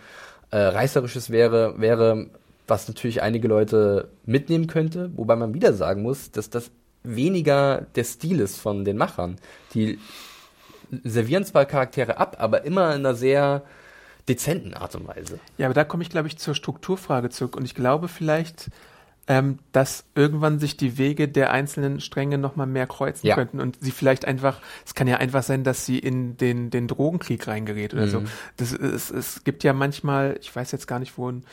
äh, Reißerisches wäre, wäre, was natürlich einige Leute mitnehmen könnte, wobei man wieder sagen muss, dass das weniger der Stil ist von den Machern. Die servieren zwar Charaktere ab, aber immer in einer sehr dezenten Art und Weise. Ja, aber da komme ich, glaube ich, zur Strukturfrage zurück. Und ich glaube vielleicht, ähm, dass irgendwann sich die Wege der einzelnen Stränge nochmal mehr kreuzen ja. könnten und sie vielleicht einfach, es kann ja einfach sein, dass sie in den, den Drogenkrieg reingerät oder mhm. so. Das, es, es gibt ja manchmal, ich weiß jetzt gar nicht, wo ein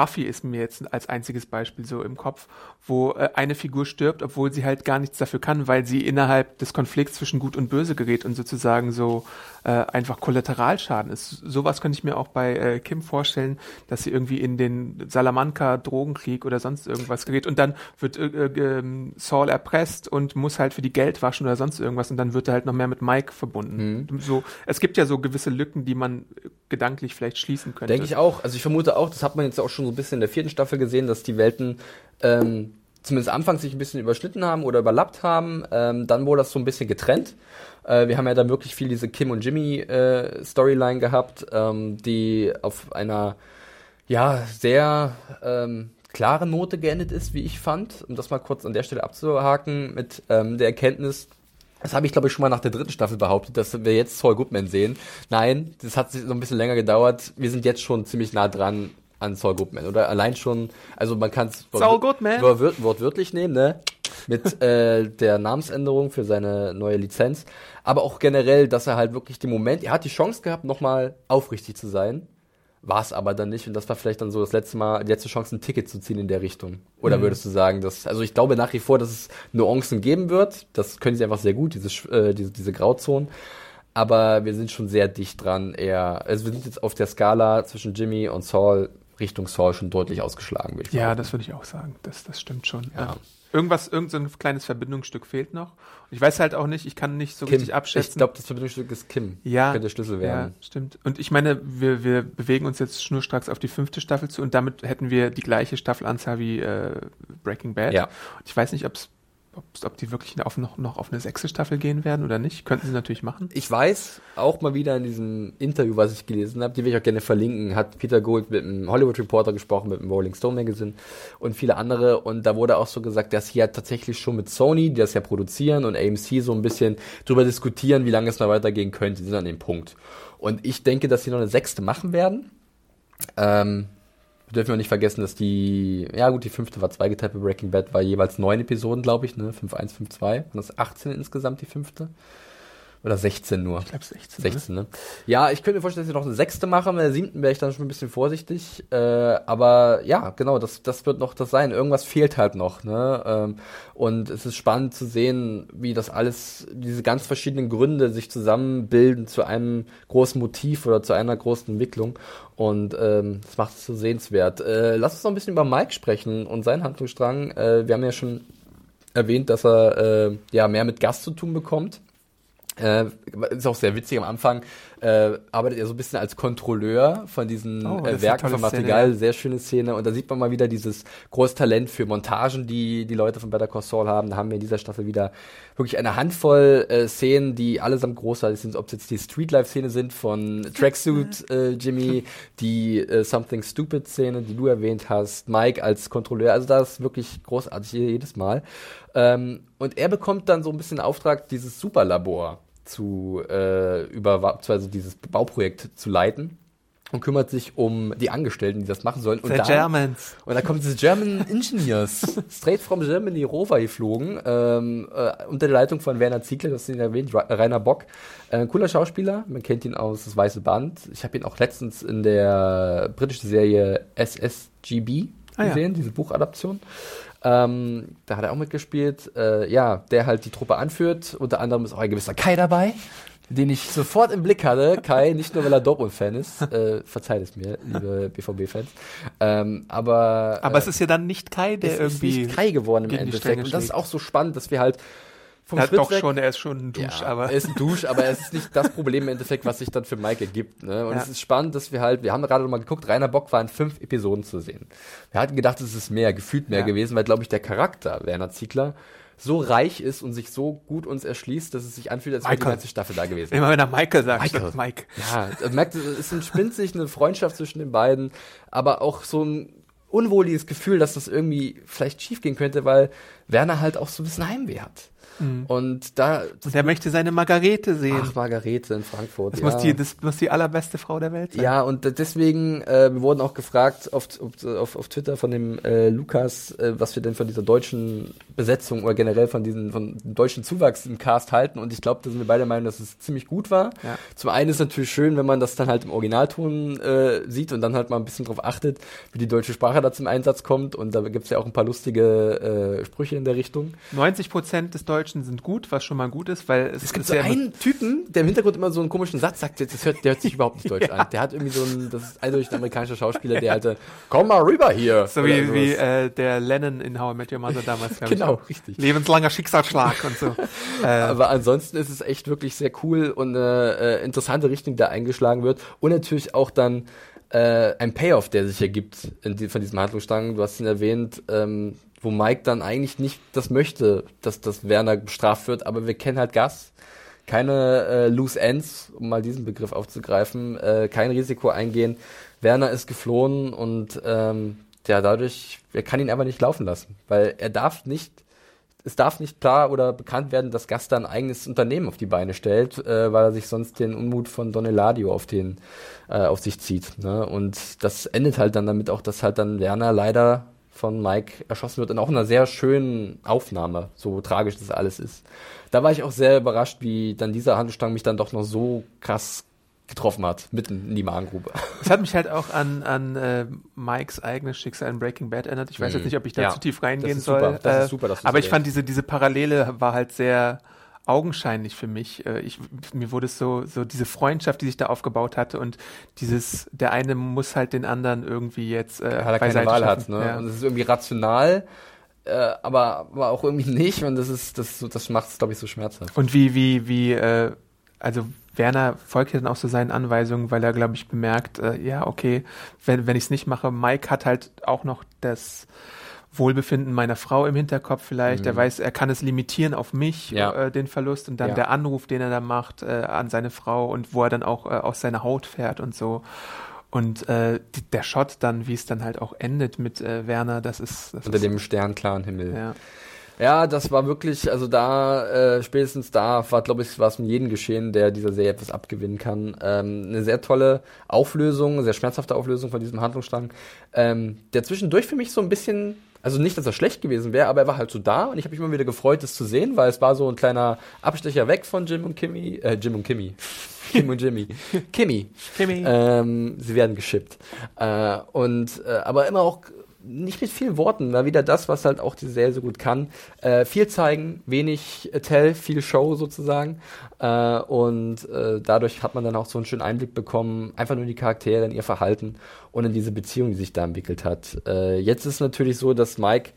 Buffy ist mir jetzt als einziges Beispiel so im Kopf, wo äh, eine Figur stirbt, obwohl sie halt gar nichts dafür kann, weil sie innerhalb des Konflikts zwischen Gut und Böse gerät und sozusagen so äh, einfach Kollateralschaden ist. Sowas könnte ich mir auch bei äh, Kim vorstellen, dass sie irgendwie in den Salamanca-Drogenkrieg oder sonst irgendwas gerät und dann wird äh, äh, Saul erpresst und muss halt für die Geld waschen oder sonst irgendwas und dann wird er halt noch mehr mit Mike verbunden. Mhm. So, es gibt ja so gewisse Lücken, die man gedanklich vielleicht schließen könnte. Denke ich auch. Also ich vermute auch, das hat man jetzt auch schon so ein bisschen in der vierten Staffel gesehen, dass die Welten ähm, zumindest anfangs sich ein bisschen überschnitten haben oder überlappt haben. Ähm, dann wurde das so ein bisschen getrennt. Äh, wir haben ja dann wirklich viel diese Kim und Jimmy äh, Storyline gehabt, ähm, die auf einer ja sehr ähm, klaren Note geendet ist, wie ich fand. Um das mal kurz an der Stelle abzuhaken mit ähm, der Erkenntnis, das habe ich, glaube ich, schon mal nach der dritten Staffel behauptet, dass wir jetzt Saul Goodman sehen. Nein, das hat so ein bisschen länger gedauert. Wir sind jetzt schon ziemlich nah dran an Saul Goodman. Oder allein schon, also man kann es wort, wortwörtlich nehmen, ne? Mit äh, der Namensänderung für seine neue Lizenz. Aber auch generell, dass er halt wirklich den Moment, er hat die Chance gehabt, nochmal aufrichtig zu sein. War es aber dann nicht. Und das war vielleicht dann so das letzte Mal, die letzte Chance, ein Ticket zu ziehen in der Richtung. Oder mhm. würdest du sagen, dass, also ich glaube nach wie vor, dass es Nuancen geben wird. Das können sie einfach sehr gut, diese, äh, diese, diese Grauzonen aber wir sind schon sehr dicht dran. Eher, also wir sind jetzt auf der Skala zwischen Jimmy und Saul Richtung Saul schon deutlich ausgeschlagen, würde ich Ja, das würde ich auch sagen. Das, das stimmt schon. Ja. Irgendwas, irgendein so kleines Verbindungsstück fehlt noch. Und ich weiß halt auch nicht, ich kann nicht so Kim. richtig abschätzen. Ich glaube, das Verbindungsstück ist Kim. Ja. Könnte der Schlüssel werden. Ja, stimmt. Und ich meine, wir, wir bewegen uns jetzt schnurstracks auf die fünfte Staffel zu und damit hätten wir die gleiche Staffelanzahl wie äh, Breaking Bad. Ja. Und ich weiß nicht, ob es ob, ob die wirklich auf, noch, noch auf eine sechste Staffel gehen werden oder nicht. Könnten sie natürlich machen. Ich weiß, auch mal wieder in diesem Interview, was ich gelesen habe, die will ich auch gerne verlinken, hat Peter Gould mit einem Hollywood Reporter gesprochen, mit dem Rolling Stone Magazine und viele andere. Und da wurde auch so gesagt, dass hier tatsächlich schon mit Sony, die das ja produzieren, und AMC so ein bisschen drüber diskutieren, wie lange es noch weitergehen könnte. Die sind an dem Punkt. Und ich denke, dass sie noch eine sechste machen werden. Ähm, wir dürfen auch nicht vergessen, dass die, ja gut, die fünfte war zweigeteilt bei Breaking Bad, war jeweils neun Episoden, glaube ich, ne? 5-1, 5-2. Und das 18 insgesamt die fünfte. Oder 16 nur. Ich glaube 16. 16, ne? Ja, ich könnte mir vorstellen, dass sie noch eine sechste machen. Bei der siebten wäre ich dann schon ein bisschen vorsichtig. Äh, aber ja, genau, das, das wird noch das sein. Irgendwas fehlt halt noch. Ne? Ähm, und es ist spannend zu sehen, wie das alles, diese ganz verschiedenen Gründe sich zusammenbilden zu einem großen Motiv oder zu einer großen Entwicklung. Und ähm, das macht es so sehenswert. Äh, lass uns noch ein bisschen über Mike sprechen und seinen Handlungsstrang. Äh, wir haben ja schon erwähnt, dass er äh, ja mehr mit Gast zu tun bekommt. Äh, ist auch sehr witzig am Anfang. Äh, arbeitet er so ein bisschen als Kontrolleur von diesen Oh, äh, Werken von Szene, Martigal. ja. Sehr schöne Szene. Und da sieht man mal wieder dieses große Talent für Montagen, die die Leute von Better Call Saul haben. Da haben wir in dieser Staffel wieder wirklich eine Handvoll äh, Szenen, die allesamt großartig sind. Ob es jetzt die Streetlife-Szene sind von Tracksuit äh, Jimmy, die äh, Something Stupid-Szene, die du erwähnt hast, Mike als Kontrolleur. Also das ist wirklich großartig jedes Mal. Ähm, und er bekommt dann so ein bisschen Auftrag, dieses Superlabor zu äh, über beziehungsweise dieses Bauprojekt zu leiten und kümmert sich um die Angestellten, die das machen sollen. Und The da, Germans. und da kommen diese German Engineers straight from Germany Rover geflogen, ähm, äh, unter der Leitung von Werner Ziegler, das ist ihn erwähnt, Ra- Rainer Bock. Äh, cooler Schauspieler, man kennt ihn aus Das Weiße Band. Ich habe ihn auch letztens in der britischen Serie SSGB Ah, ja. gesehen, diese Buchadaption. Ähm, da hat er auch mitgespielt. Äh, ja, der halt die Truppe anführt. Unter anderem ist auch ein gewisser Kai dabei, den ich sofort im Blick hatte. Kai, nicht nur weil er Dortmund-Fan ist, äh, verzeiht es mir, liebe BVB-Fans. Ähm, aber Aber äh, es ist ja dann nicht Kai, der es ist irgendwie. nicht Kai geworden im Endeffekt. Und das ist auch so spannend, dass wir halt vom Ja, Schritt doch weg schon, er ist schon ein Dusch, ja, aber. er ist ein Dusch, aber es ist nicht das Problem im Endeffekt, was sich dann für Mike ergibt. Ne? Und Ja. es ist spannend, dass wir halt, wir haben gerade noch mal geguckt, Rainer Bock war in fünf Episoden zu sehen. Wir hatten gedacht, es ist mehr, gefühlt mehr Ja. gewesen, weil, glaube ich, der Charakter Werner Ziegler so reich ist und sich so gut uns erschließt, dass es sich anfühlt, als wäre die ganze Staffel da gewesen. Immer wenn er Michael sagt, Michael. Mike. Ja, merkt, es entspinnt sich eine Freundschaft zwischen den beiden, aber auch so ein unwohliges Gefühl, dass das irgendwie vielleicht schief gehen könnte, weil Werner halt auch so ein bisschen Heimweh hat. Und da, Und er möchte seine Margarete sehen. ach, Margarete in Frankfurt. das, ja. muss die, das muss die allerbeste Frau der Welt sein. Ja, und deswegen, äh, wir wurden auch gefragt auf, auf, auf, Twitter von dem äh, Lukas, äh, was wir denn von dieser deutschen Besetzung oder generell von diesem von deutschen Zuwachs im Cast halten. Und ich glaube, da sind wir beide der Meinung, dass es ziemlich gut war. Ja. Zum einen ist es natürlich schön, wenn man das dann halt im Originalton äh, sieht und dann halt mal ein bisschen drauf achtet, wie die deutsche Sprache da zum Einsatz kommt. Und da gibt's ja auch ein paar lustige äh, Sprüche in der Richtung. 90 Prozent des Deutschen sind gut, was schon mal gut ist, weil es, Es gibt so ja einen Typen, der im Hintergrund immer so einen komischen Satz sagt, das hört, der hört sich überhaupt nicht deutsch an. Der hat irgendwie so einen, das ist eindeutig ein amerikanischer Schauspieler, der halt, äh, komm mal rüber hier. so wie, sowas. wie äh, der Lennon in How I Met Your Mother damals. glaub ich, Genau, richtig. Lebenslanger Schicksalsschlag und so. äh, Aber ansonsten ist es echt wirklich sehr cool und eine äh, interessante Richtung, die da eingeschlagen wird. Und natürlich auch dann äh, ein Payoff, der sich ergibt die, von diesem Handlungsstrang. Du hast ihn erwähnt, ähm, wo Mike dann eigentlich nicht das möchte, dass das Werner bestraft wird, aber wir kennen halt Gas. Keine äh, Loose Ends, um mal diesen Begriff aufzugreifen, äh, kein Risiko eingehen. Werner ist geflohen und ähm, ja, dadurch, er kann ihn einfach nicht laufen lassen, weil er darf nicht es darf nicht klar oder bekannt werden, dass Gasta ein eigenes Unternehmen auf die Beine stellt, äh, weil er sich sonst den Unmut von Don Eladio auf den äh, auf sich zieht. Ne? Und das endet halt dann damit auch, dass halt dann Werner leider von Mike erschossen wird und auch in einer sehr schönen Aufnahme, so tragisch das alles ist. Da war ich auch sehr überrascht, wie dann dieser Handelsstrang mich dann doch noch so krass getroffen hat, mitten in die Magengrube. Es hat mich halt auch an, an äh, Mikes eigenes Schicksal in Breaking Bad erinnert. Ich weiß Mhm. jetzt nicht, ob ich da Ja, zu tief reingehen das soll. super. Das äh, ist super, dass du's aber ich fand diese, diese Parallele war halt sehr augenscheinlich für mich. Äh, Ich, mir wurde es so, so diese Freundschaft, die sich da aufgebaut hatte und dieses, der eine muss halt den anderen irgendwie jetzt äh, weil er keine Wahl hat. Ne? Ja. Und es ist irgendwie rational, äh, aber, aber auch irgendwie nicht. Und das ist, das, das macht es, glaube ich, so schmerzhaft. Und wie, wie, wie, äh, also Werner folgt ja dann auch so seinen Anweisungen, weil er, glaube ich, bemerkt, äh, ja, okay, wenn, wenn ich es nicht mache, Mike hat halt auch noch das Wohlbefinden meiner Frau im Hinterkopf vielleicht. Er weiß, er kann es limitieren auf mich, Mhm. Ja. äh, den Verlust. Und dann Ja. der Anruf, den er da macht äh, an seine Frau und wo er dann auch äh, aus seiner Haut fährt und so. Und äh, die, der Shot dann, wie es dann halt auch endet mit äh, Werner, das ist, das Unter ist dem sternklaren Himmel. ja. Ja, das war wirklich, also da, äh, spätestens da war, glaube ich, war es mit jedem geschehen, der dieser Serie etwas abgewinnen kann. Ähm, eine sehr tolle Auflösung, eine sehr schmerzhafte Auflösung von diesem Handlungsstrang, ähm, der zwischendurch für mich so ein bisschen Also nicht, dass er schlecht gewesen wäre, aber er war halt so da und ich habe mich immer wieder gefreut, das zu sehen, weil es war so ein kleiner Abstecher weg von Jim und Kimmy, äh, Jim und Kimmy. Kim und Jimmy. Kimmy. Kimmy. Ähm, sie werden geschippt. Äh, und äh, aber immer auch nicht mit vielen Worten, war wieder das, was halt auch die Serie so gut kann. Äh, viel zeigen, wenig tell, viel Show sozusagen. Äh, und äh, dadurch hat man dann auch so einen schönen Einblick bekommen, einfach nur in die Charaktere, in ihr Verhalten und in diese Beziehung, die sich da entwickelt hat. Äh, jetzt ist natürlich so, dass Mike,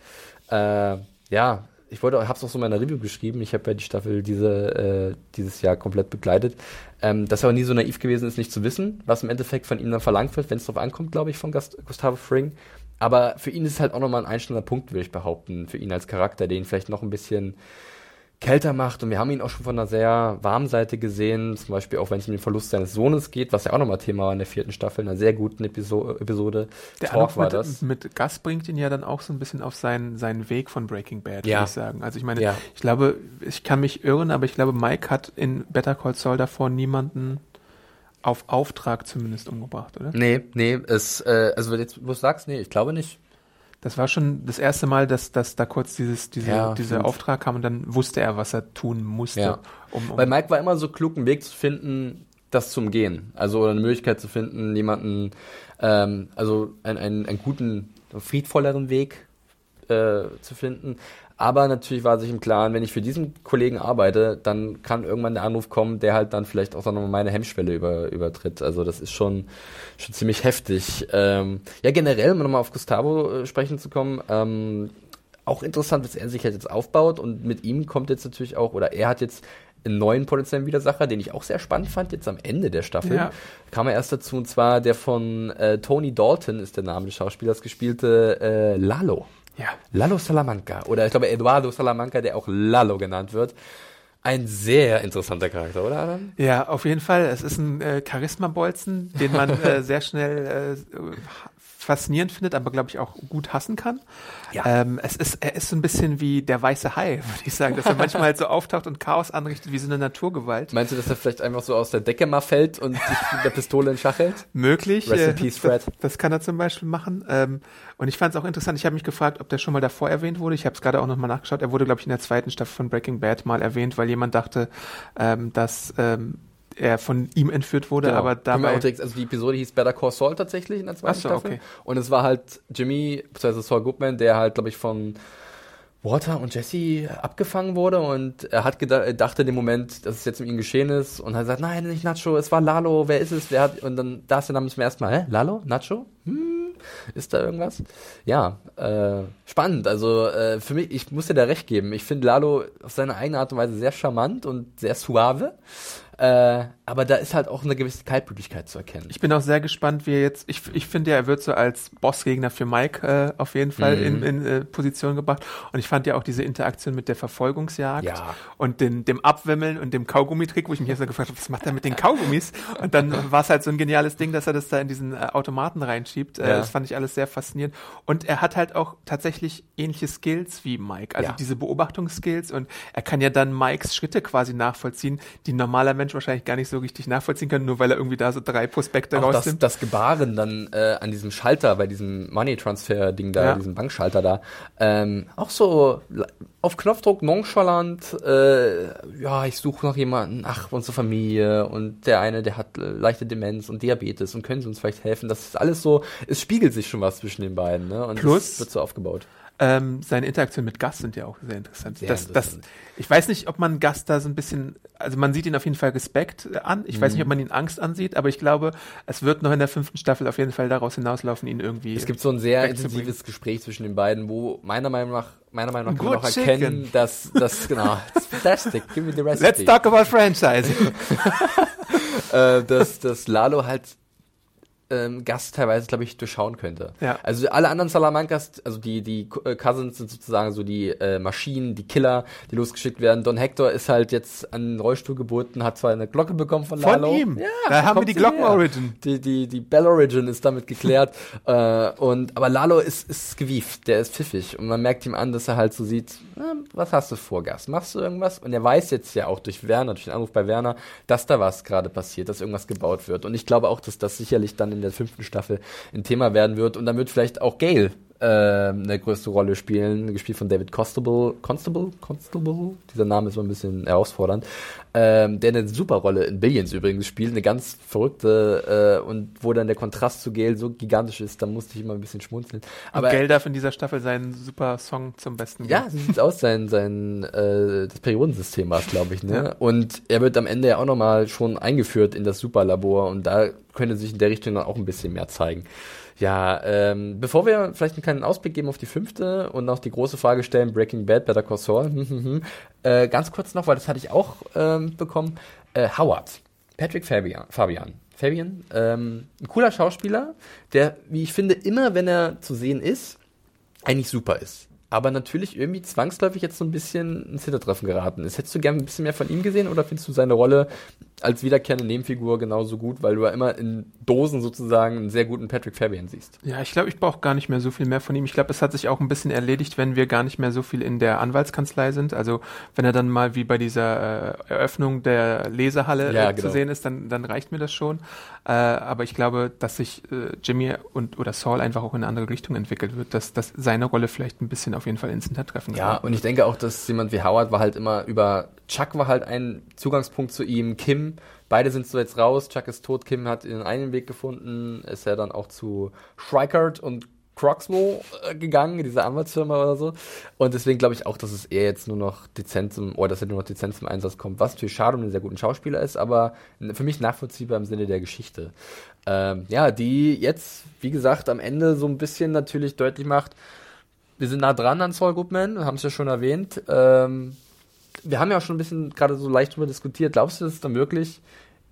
äh, ja, ich wollte, habe es auch so in meiner Review geschrieben. Ich habe ja die Staffel diese, äh, dieses Jahr komplett begleitet. Ähm, dass er aber nie so naiv gewesen ist, nicht zu wissen, was im Endeffekt von ihm dann verlangt wird, wenn es drauf ankommt, glaube ich, von Gast Gustavo Fring. Aber für ihn ist es halt auch nochmal ein einstellender Punkt, würde ich behaupten, für ihn als Charakter, der ihn vielleicht noch ein bisschen kälter macht. Und wir haben ihn auch schon von einer sehr warmen Seite gesehen, zum Beispiel auch wenn es um den Verlust seines Sohnes geht, was ja auch nochmal Thema war in der vierten Staffel, in einer sehr guten Episo Episode. Der Talk Anruf war mit, das. mit Gus bringt ihn ja dann auch so ein bisschen auf seinen, seinen Weg von Breaking Bad, Ja. würde ich sagen. Also ich meine, Ja. ich glaube, ich kann mich irren, aber ich glaube, Mike hat in Better Call Saul davor niemanden auf Auftrag zumindest umgebracht, oder? Nee, nee, es, äh, also jetzt, wo du sagst, nee, ich glaube nicht. Das war schon das erste Mal, dass, dass da kurz dieses, diese, Ja, dieser stimmt. Auftrag kam und dann wusste er, was er tun musste. Ja. Um, um, Weil Mike war immer so klug, einen Weg zu finden, das zu umgehen. Also oder eine Möglichkeit zu finden, jemanden, ähm, also einen, einen, einen guten, friedvolleren Weg äh, zu finden. Aber natürlich war sich im Klaren, wenn ich für diesen Kollegen arbeite, dann kann irgendwann der Anruf kommen, der halt dann vielleicht auch nochmal meine Hemmschwelle über, übertritt. Also das ist schon, schon ziemlich heftig. Ähm, ja, generell, um nochmal auf Gustavo äh, sprechen zu kommen, ähm, auch interessant, dass er sich halt jetzt aufbaut und mit ihm kommt jetzt natürlich auch, oder er hat jetzt einen neuen potenziellen Widersacher, den ich auch sehr spannend fand, jetzt am Ende der Staffel. Ja. Kam er erst dazu, und zwar der von äh, Tony Dalton ist der Name des Schauspielers, gespielte äh, Lalo. Ja. Lalo Salamanca. Oder ich glaube Eduardo Salamanca, der auch Lalo genannt wird. Ein sehr interessanter Charakter, oder Adam? Ja, auf jeden Fall. Es ist ein äh, Charisma-Bolzen, den man äh, sehr schnell äh, faszinierend findet, aber glaube ich auch gut hassen kann. Ja. Ähm, es ist, er ist so ein bisschen wie der weiße Hai, würde ich sagen, dass er manchmal halt so auftaucht und Chaos anrichtet wie so eine Naturgewalt. Meinst du, dass er vielleicht einfach so aus der Decke mal fällt und sich mit der Pistole in Schach hält? Möglich. Rest in äh, peace, Fred. Das, das kann er zum Beispiel machen. Ähm, und ich fand es auch interessant. Ich habe mich gefragt, ob der schon mal davor erwähnt wurde. Ich habe es gerade auch nochmal nachgeschaut. Er wurde, glaube ich, in der zweiten Staffel von Breaking Bad mal erwähnt, weil jemand dachte, ähm, dass ähm, er von ihm entführt wurde, Genau. aber dabei direkt, also die Episode hieß Better Call Saul tatsächlich in der zweiten so, Staffel. okay. Und es war halt Jimmy, beziehungsweise Saul Goodman, der halt, glaube ich, von Walter und Jesse abgefangen wurde. Und er hat geda- er dachte in dem Moment, dass es jetzt mit ihm geschehen ist. Und hat gesagt, nein, nicht Nacho, es war Lalo, wer ist es, wer hat, und dann, da ist der Name zum ersten Mal, hä, Lalo, Nacho, hm, ist da irgendwas? Ja, äh, spannend, also äh, für mich, ich muss dir da recht geben, ich finde Lalo auf seine eigene Art und Weise sehr charmant und sehr suave, äh, aber da ist halt auch eine gewisse Kaltblütigkeit zu erkennen. Ich bin auch sehr gespannt, wie er jetzt. Ich, ich finde ja, er wird so als Bossgegner für Mike äh, auf jeden Fall Mhm. in, in äh, Position gebracht. Und ich fand ja auch diese Interaktion mit der Verfolgungsjagd Ja. und den, dem Abwimmeln und dem Kaugummitrick, wo ich mich erst mal gefragt habe, was macht er mit den Kaugummis? Und dann war es halt so ein geniales Ding, dass er das da in diesen äh, Automaten reinschiebt. Äh, Ja. Das fand ich alles sehr faszinierend. Und er hat halt auch tatsächlich ähnliche Skills wie Mike. Also Ja. diese Beobachtungsskills und er kann ja dann Mikes Schritte quasi nachvollziehen, die ein normaler Mensch wahrscheinlich gar nicht so richtig nachvollziehen kann, nur weil er irgendwie da so drei Prospekte auch das, rausnimmt. das Gebaren dann äh, an diesem Schalter, bei diesem Money Transfer Ding da, Ja. diesem Bankschalter da, ähm, auch so auf Knopfdruck nonchalant, äh, ja, ich suche noch jemanden, ach, unsere Familie und der eine, der hat leichte Demenz und Diabetes und können sie uns vielleicht helfen. Das ist alles so, es spiegelt sich schon was zwischen den beiden, ne? Und Plus- das wird so aufgebaut. Ähm, seine Interaktion mit Gus sind ja auch sehr interessant. Sehr das, interessant. Das, ich weiß nicht, ob man Gus da so ein bisschen, also man sieht ihn auf jeden Fall Respekt äh, an. Ich weiß Mhm. nicht, ob man ihn Angst ansieht, aber ich glaube, es wird noch in der fünften Staffel auf jeden Fall daraus hinauslaufen, ihn irgendwie. Es gibt so ein sehr intensives Gespräch zwischen den beiden, wo meiner Meinung nach, meiner Meinung nach kann man auch erkennen, chicken. dass, dass, genau, it's fantastic, give me the recipe. Let's talk about franchise. äh, dass, dass Lalo halt ähm, Gast teilweise, glaube ich, durchschauen könnte. Ja. Also alle anderen Salamancas, also die, die äh, Cousins sind sozusagen so die äh, Maschinen, die Killer, die losgeschickt werden. Don Hector ist halt jetzt an den Rollstuhl gebunden, hat zwar eine Glocke bekommen von Von Lalo. ihm. Ja, Da haben wir die Glocken-Origin. Die, die, die Bell-Origin ist damit geklärt. äh, und, aber Lalo ist, ist gewieft, der ist pfiffig. Und man merkt ihm an, dass er halt so sieht, na, was hast du vor, Gast? Machst du irgendwas? Und er weiß jetzt ja auch durch Werner, durch den Anruf bei Werner, dass da was gerade passiert, dass irgendwas gebaut wird. Und ich glaube auch, dass das sicherlich dann in der fünften Staffel ein Thema werden wird. Und dann wird vielleicht auch Gail eine größte Rolle spielen, gespielt von David Constable, Constable, Constable, dieser Name ist so ein bisschen herausfordernd, ähm, der eine super Rolle in Billions übrigens spielt, eine ganz verrückte äh, und wo dann der Kontrast zu Gale so gigantisch ist, da musste ich immer ein bisschen schmunzeln. Aber Gale darf in dieser Staffel seinen super Song zum Besten geben. Ja, so sieht's aus, sein, sein äh, das Periodensystem war es, glaube ich, ne? Ja. Und er wird am Ende ja auch nochmal schon eingeführt in das Superlabor und da könnte sich in der Richtung dann auch ein bisschen mehr zeigen. Ja, ähm, bevor wir vielleicht einen kleinen Ausblick geben auf die fünfte und auch die große Frage stellen, Breaking Bad, Better Call Saul, hm, hm, hm, äh, ganz kurz noch, weil das hatte ich auch ähm, bekommen, äh, Howard, Patrick Fabian, Fabian, Fabian ähm, ein cooler Schauspieler, der, wie ich finde, immer, wenn er zu sehen ist, eigentlich super ist aber natürlich irgendwie zwangsläufig jetzt so ein bisschen ins Hintertreffen geraten ist. Hättest du gern ein bisschen mehr von ihm gesehen oder findest du seine Rolle als wiederkehrende Nebenfigur genauso gut, weil du ja immer in Dosen sozusagen einen sehr guten Patrick Fabian siehst? Ja, ich glaube, ich brauche gar nicht mehr so viel mehr von ihm. Ich glaube, es hat sich auch ein bisschen erledigt, wenn wir gar nicht mehr so viel in der Anwaltskanzlei sind. Also wenn er dann mal wie bei dieser äh, Eröffnung der Lesehalle ja, äh, genau. zu sehen ist, dann, dann reicht mir das schon. Äh, aber ich glaube, dass sich äh, Jimmy und oder Saul einfach auch in eine andere Richtung entwickelt wird, dass, dass seine Rolle vielleicht ein bisschen auf jeden Fall ins Hintertreffen Ja, und ich denke auch, dass jemand wie Howard war halt immer über Chuck war halt ein Zugangspunkt zu ihm, Kim, beide sind so jetzt raus, Chuck ist tot, Kim hat ihren einen Weg gefunden, ist ja dann auch zu Shrikert und Croxmo äh, gegangen, diese Anwaltsfirma oder so. Und deswegen glaube ich auch, dass es eher jetzt nur noch dezent zum, oder dass er nur noch dezent zum Einsatz kommt, was natürlich schade um einen sehr guten Schauspieler ist, aber für mich nachvollziehbar im Sinne der Geschichte. Ähm, ja, die jetzt, wie gesagt, am Ende so ein bisschen natürlich deutlich macht, wir sind nah dran an Saul Goodman, haben es ja schon erwähnt. Ähm, wir haben ja auch schon ein bisschen gerade so leicht drüber diskutiert. Glaubst du, dass es dann wirklich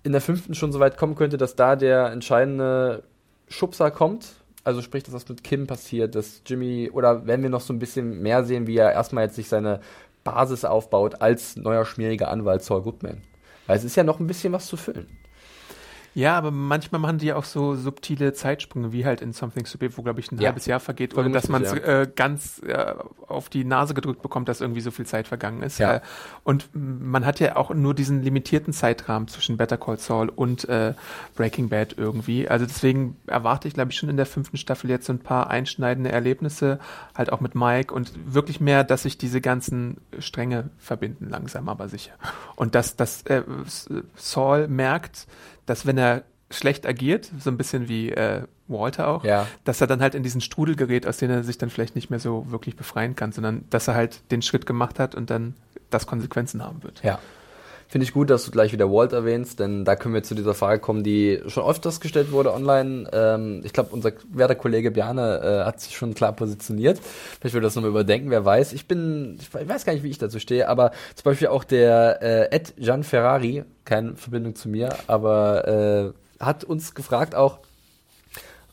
in der fünften schon so weit kommen könnte, dass da der entscheidende Schubser kommt? Also sprich, dass das mit Kim passiert, dass Jimmy, oder werden wir noch so ein bisschen mehr sehen, wie er erstmal jetzt sich seine Basis aufbaut als neuer schmieriger Anwalt Saul Goodman? Weil es ist ja noch ein bisschen was zu füllen. Ja, aber manchmal machen die ja auch so subtile Zeitsprünge, wie halt in Something Stupid, wo, glaube ich, ein ja. halbes Jahr vergeht, ohne dass man es ja. äh, ganz äh, auf die Nase gedrückt bekommt, dass irgendwie so viel Zeit vergangen ist. Ja. Äh, und man hat ja auch nur diesen limitierten Zeitrahmen zwischen Better Call Saul und äh, Breaking Bad irgendwie. Also deswegen erwarte ich, glaube ich, schon in der fünften Staffel jetzt so ein paar einschneidende Erlebnisse, halt auch mit Mike und wirklich mehr, dass sich diese ganzen Stränge verbinden, langsam aber sicher. Und dass, dass äh, Saul merkt, dass wenn er schlecht agiert, so ein bisschen wie äh, Walter auch, ja. dass er dann halt in diesen Strudel gerät, aus dem er sich dann vielleicht nicht mehr so wirklich befreien kann, sondern dass er halt den Schritt gemacht hat und dann das Konsequenzen haben wird. Ja. Finde ich gut, dass du gleich wieder Walt erwähnst, denn da können wir zu dieser Frage kommen, die schon öfters gestellt wurde online. Ähm, ich glaube, unser werter Kollege Bjane äh, hat sich schon klar positioniert. Vielleicht würde das nochmal überdenken, wer weiß. Ich bin, ich weiß gar nicht, wie ich dazu stehe, aber zum Beispiel auch der äh, Ed Gian Ferrari, keine Verbindung zu mir, aber äh, hat uns gefragt auch,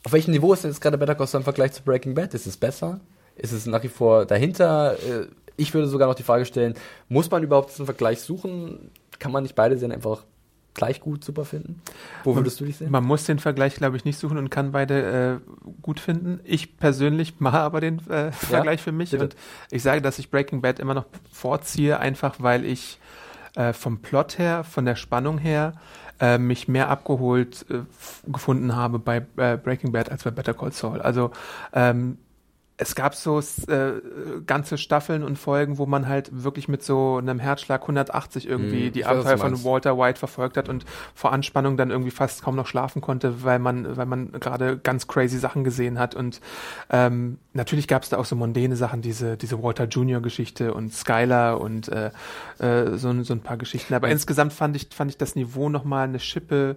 auf welchem Niveau ist denn jetzt gerade Better Call im Vergleich zu Breaking Bad? Ist es besser? Ist es nach wie vor dahinter? Äh, ich würde sogar noch die Frage stellen, muss man überhaupt einen Vergleich suchen? Kann man nicht beide Serien einfach gleich gut super finden? Wo würdest du dich sehen? Man muss den Vergleich, glaube ich, nicht suchen und kann beide äh, gut finden. Ich persönlich mache aber den äh, Vergleich ja, für mich bitte. und ich sage, dass ich Breaking Bad immer noch vorziehe, einfach weil ich äh, vom Plot her, von der Spannung her, äh, mich mehr abgeholt äh, gefunden habe bei äh, Breaking Bad als bei Better Call Saul. Also ähm, es gab so äh, ganze Staffeln und Folgen, wo man halt wirklich mit so einem Herzschlag 180 irgendwie hm, die Abenteuer von Walter White verfolgt hat und vor Anspannung dann irgendwie fast kaum noch schlafen konnte, weil man, weil man gerade ganz crazy Sachen gesehen hat. Und ähm, natürlich gab es da auch so mondäne Sachen, diese, diese Walter Junior Geschichte und Skylar und äh, äh, so, so ein paar Geschichten. Aber insgesamt fand ich, fand ich das Niveau nochmal eine Schippe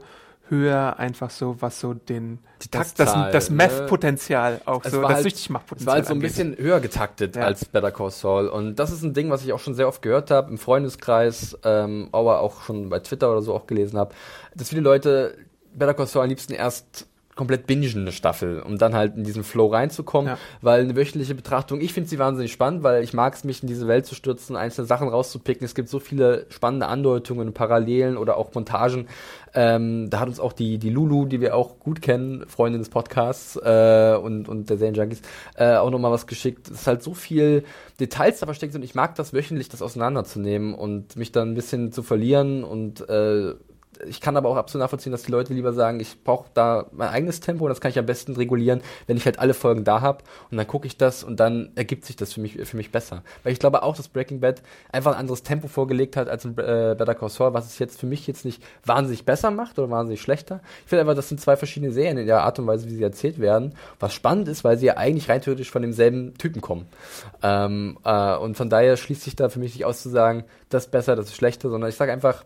höher, einfach so, was so den die das, das, das ne? Meth-Potenzial auch es so, das halt, Süchtigmach-Potenzial. Es war halt so ein bisschen höher getaktet ja. als Better Call Saul. Und das ist ein Ding, was ich auch schon sehr oft gehört habe, im Freundeskreis, ähm, aber auch schon bei Twitter oder so auch gelesen habe, dass viele Leute Better Call Saul am liebsten erst komplett bingen eine Staffel, um dann halt in diesen Flow reinzukommen, ja. weil eine wöchentliche Betrachtung, ich finde sie wahnsinnig spannend, weil ich mag es, mich in diese Welt zu stürzen, einzelne Sachen rauszupicken. Es gibt so viele spannende Andeutungen, Parallelen oder auch Montagen. Ähm, da hat uns auch die, die Lulu, die wir auch gut kennen, Freundin des Podcasts äh, und, und der Serien Junkies, äh, auch nochmal was geschickt. Es ist halt so viel Details da versteckt und ich mag das wöchentlich, das auseinanderzunehmen und mich dann ein bisschen zu verlieren und äh, ich kann aber auch absolut nachvollziehen, dass die Leute lieber sagen, ich brauche da mein eigenes Tempo und das kann ich am besten regulieren, wenn ich halt alle Folgen da habe und dann gucke ich das und dann ergibt sich das für mich, für mich besser. Weil ich glaube auch, dass Breaking Bad einfach ein anderes Tempo vorgelegt hat als in äh, Better Call Saul, was es jetzt für mich jetzt nicht wahnsinnig besser macht oder wahnsinnig schlechter. Ich finde einfach, das sind zwei verschiedene Serien in der Art und Weise, wie sie erzählt werden. Was spannend ist, weil sie ja eigentlich rein theoretisch von demselben Typen kommen. Ähm, äh, und von daher schließt sich da für mich nicht aus zu sagen, das ist besser, das ist schlechter, sondern ich sage einfach,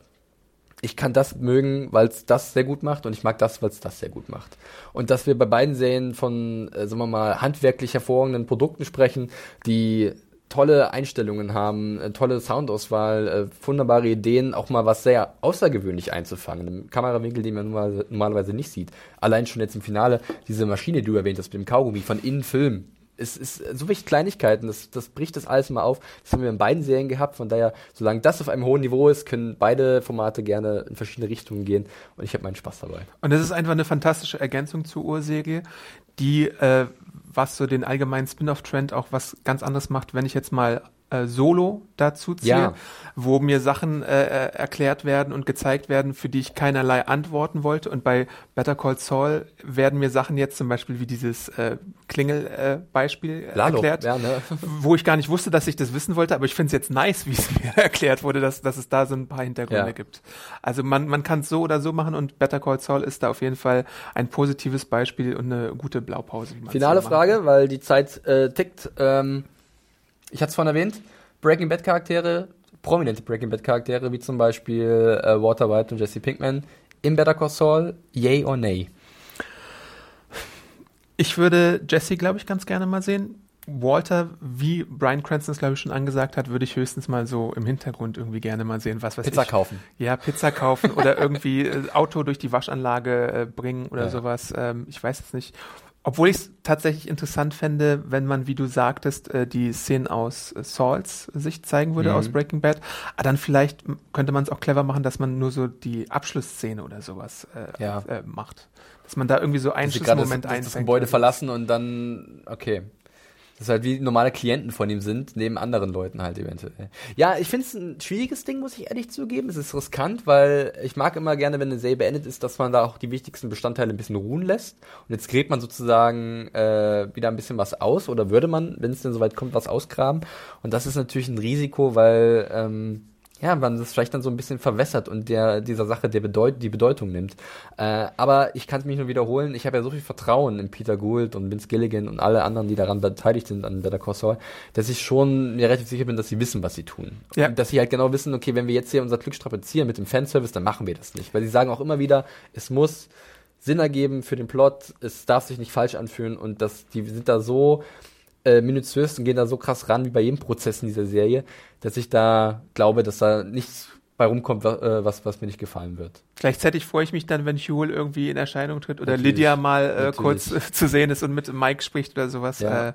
ich kann das mögen, weil es das sehr gut macht und ich mag das, weil es das sehr gut macht. Und dass wir bei beiden Serien von, äh, sagen wir mal, handwerklich hervorragenden Produkten sprechen, die tolle Einstellungen haben, äh, tolle Soundauswahl, äh, wunderbare Ideen, auch mal was sehr außergewöhnlich einzufangen. Im Kamerawinkel, den man normalerweise nicht sieht. Allein schon jetzt im Finale, diese Maschine, die du erwähnt hast, mit dem Kaugummi von innen Film, es ist so wichtig Kleinigkeiten, das, das bricht das alles mal auf. Das haben wir in beiden Serien gehabt, von daher, solange das auf einem hohen Niveau ist, können beide Formate gerne in verschiedene Richtungen gehen und ich habe meinen Spaß dabei. Und das ist einfach eine fantastische Ergänzung zur Urserie, die, äh, was so den allgemeinen Spin-off-Trend auch was ganz anderes macht, wenn ich jetzt mal äh, Solo dazu ziehe, Ja. wo mir Sachen äh, äh, erklärt werden und gezeigt werden, für die ich keinerlei antworten wollte. Und bei Better Call Saul werden mir Sachen jetzt zum Beispiel wie dieses äh, Klingel-Beispiel äh, erklärt, ja, ne? wo ich gar nicht wusste, dass ich das wissen wollte, aber ich finde es jetzt nice, wie es mir erklärt wurde, dass, dass es da so ein paar Hintergründe Ja. gibt. Also man, man kann es so oder so machen und Better Call Saul ist da auf jeden Fall ein positives Beispiel und eine gute Blaupause. Finale so Frage, weil die Zeit äh, tickt. Ähm, ich hatte es vorhin erwähnt. Breaking Bad Charaktere, prominente Breaking Bad Charaktere, wie zum Beispiel äh, Walter White und Jesse Pinkman, im Better Call Saul, yay or nay? Ich würde Jesse, glaube ich, ganz gerne mal sehen. Walter, wie Brian Cranston es, glaube ich, schon angesagt hat, würde ich höchstens mal so im Hintergrund irgendwie gerne mal sehen. Was weiß Pizza ich. kaufen. Ja, Pizza kaufen oder irgendwie äh, Auto durch die Waschanlage äh, bringen oder Ja. sowas. Ähm, ich weiß es nicht. Obwohl ich es tatsächlich interessant fände, wenn man, wie du sagtest, äh, die Szenen aus äh, Sauls Sicht zeigen würde, Mhm. aus Breaking Bad. Aber dann vielleicht könnte man es auch clever machen, dass man nur so die Abschlussszene oder sowas äh, Ja. äh, macht. Dass man da irgendwie so einen sie gerade das, das. Gebäude verlassen und dann, okay. Das halt wie normale Klienten von ihm sind, neben anderen Leuten halt eventuell. Ja, ich finde es ein schwieriges Ding, muss ich ehrlich zugeben. Es ist riskant, weil ich mag immer gerne, wenn eine Serie beendet ist, dass man da auch die wichtigsten Bestandteile ein bisschen ruhen lässt. Und jetzt gräbt man sozusagen äh, wieder ein bisschen was aus oder würde man, wenn es denn soweit kommt, was ausgraben. Und das ist natürlich ein Risiko, weil ähm, ja, man das vielleicht dann so ein bisschen verwässert und der dieser Sache der Bedeut die Bedeutung nimmt. Äh, aber ich kann es mich nur wiederholen. Ich habe ja so viel Vertrauen in Peter Gould und Vince Gilligan und alle anderen, die daran beteiligt sind an Better Call Saul, dass ich schon mir relativ sicher bin, dass sie wissen, was sie tun. Ja. Und dass sie halt genau wissen, okay, wenn wir jetzt hier unser Glück strapazieren mit dem Fanservice, dann machen wir das nicht. Weil sie sagen auch immer wieder, es muss Sinn ergeben für den Plot, es darf sich nicht falsch anfühlen und dass die sind da so äh, minutiös und gehen da so krass ran wie bei jedem Prozess in dieser Serie, dass ich da glaube, dass da nichts bei rumkommt, äh, was, was mir nicht gefallen wird. Gleichzeitig freue ich mich dann, wenn Huel irgendwie in Erscheinung tritt oder Natürlich. Lydia mal äh, kurz äh, zu sehen ist und mit Mike spricht oder sowas. Ja. Äh,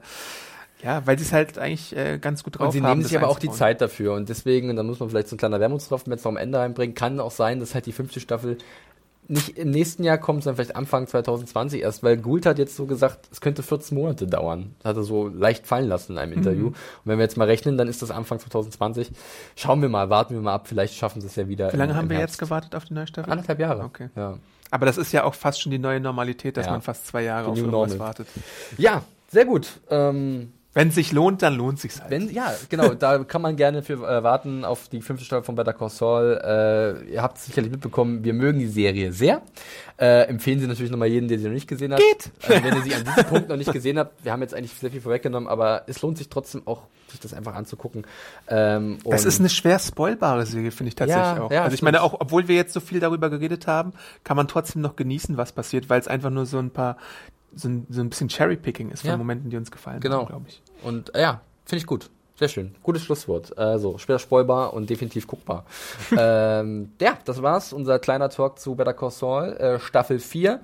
ja, weil sie es halt eigentlich äh, ganz gut drauf Und sie haben. nehmen sich aber auch die. Zeit dafür und deswegen, und da muss man vielleicht so ein kleiner Wermutstropfen jetzt noch am Ende reinbringen, kann auch sein, dass halt die fünfte Staffel nicht im nächsten Jahr kommt, sondern vielleicht Anfang 2020 erst, weil Gould hat jetzt so gesagt, es könnte 14 Monate dauern. Das hat er so leicht fallen lassen in einem Interview. Und wenn wir jetzt mal rechnen, dann ist das Anfang 2020. Schauen wir mal, warten wir mal ab, vielleicht schaffen sie es ja wieder. Wie lange im- haben im wir Herbst. jetzt gewartet auf die neue Staffel? Anderthalb Jahre. Okay. Ja. Aber das ist ja auch fast schon die neue Normalität, dass Ja. man fast zwei Jahre Die auf irgendwas wartet. ja, sehr gut. Ähm, Wenn es sich lohnt, dann lohnt sich's halt. Wenn, ja, genau, da kann man gerne für äh, warten auf die fünfte Staffel von Better Call Saul. Äh, ihr habt es sicherlich mitbekommen, wir mögen die Serie sehr. Äh, empfehlen sie natürlich nochmal jeden, der sie noch nicht gesehen hat. Geht! Also wenn ihr sie an diesem Punkt noch nicht gesehen habt, wir haben jetzt eigentlich sehr viel vorweggenommen, aber es lohnt sich trotzdem auch, sich das einfach anzugucken. Ähm, Das ist eine schwer spoilbare Serie, finde ich tatsächlich Ja, auch. ja, also ich meine, auch obwohl wir jetzt so viel darüber geredet haben, kann man trotzdem noch genießen, was passiert, weil es einfach nur so ein paar, so ein, so ein bisschen Cherry-Picking ist von Ja. Momenten, die uns gefallen Genau. glaube ich. Und äh, ja, finde ich gut. Sehr schön. Gutes Schlusswort. Also, schwer spoilbar und definitiv guckbar. ähm, ja, das war's. Unser kleiner Talk zu Better Call Saul, äh, Staffel 4.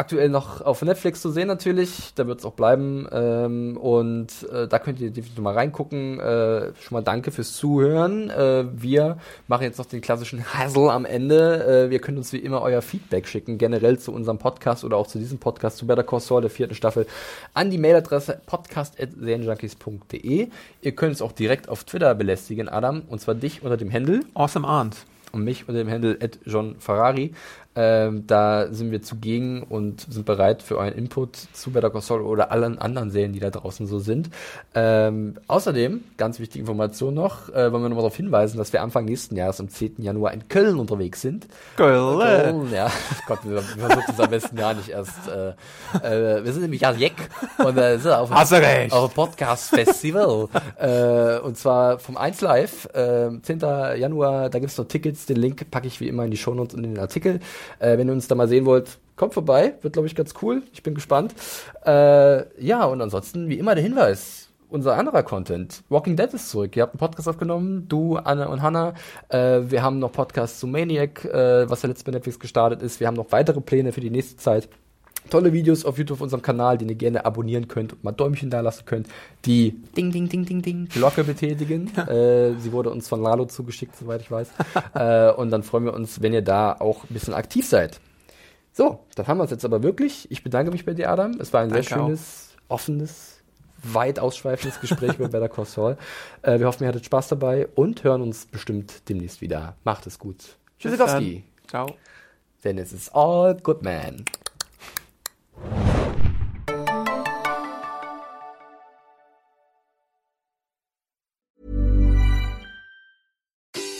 Aktuell noch auf Netflix zu sehen natürlich, da wird es auch bleiben. Ähm, und äh, da könnt ihr definitiv mal reingucken. Äh, schon mal danke fürs Zuhören. Äh, wir machen jetzt noch den klassischen Hassel am Ende. Äh, wir können uns wie immer euer Feedback schicken, generell zu unserem Podcast oder auch zu diesem Podcast zu Better Call Saul der vierten Staffel an die Mailadresse podcast.serienjunkies.de. Ihr könnt es auch direkt auf Twitter belästigen, Adam, und zwar dich unter dem Handle. Awesome Arndt. und mich unter dem Handle John Ferrari. Ähm, da sind wir zugegen und sind bereit für euren Input zu Better Call Saul oder allen anderen Serien, die da draußen so sind. Ähm, außerdem, ganz wichtige Information noch, äh, wollen wir nochmal darauf hinweisen, dass wir Anfang nächsten Jahres am 10. Januar in Köln unterwegs sind. Köln. Köln ja. Gott, wir, versuchen es am besten gar nicht erst. Äh, äh, wir sind nämlich ja Jeck und äh, sind auf einem Podcast-Festival. äh, und zwar vom 1 Live, äh, 10. Januar, da gibt's noch Tickets. Den Link packe ich wie immer in die Shownotes und in den Artikel. Äh, wenn ihr uns da mal sehen wollt, kommt vorbei. Wird, glaube ich, ganz cool. Ich bin gespannt. Äh, ja, und ansonsten, wie immer, der Hinweis. Unser anderer Content. Walking Dead ist zurück. Ihr habt einen Podcast aufgenommen, du, Anne und Hannah. Äh, wir haben noch Podcasts zu Maniac, äh, was ja letztes bei Netflix gestartet ist. Wir haben noch weitere Pläne für die nächste Zeit. Tolle Videos auf YouTube auf unserem Kanal, die ihr gerne abonnieren könnt und mal Däumchen da lassen könnt, die Ding, Ding, Ding, Ding, Ding Glocke betätigen. äh, sie wurde uns von Lalo zugeschickt, soweit ich weiß. äh, und dann freuen wir uns, wenn ihr da auch ein bisschen aktiv seid. So, dann haben wir es jetzt aber wirklich. Ich bedanke mich bei dir, Adam. Es war ein sehr Danke auch. schönes, offenes, weit ausschweifendes Gespräch über Better Call Saul. Äh, wir hoffen, ihr hattet Spaß dabei und hören uns bestimmt demnächst wieder. Macht es gut. Tschüssikowski. Ciao. Denn es ist all good, man.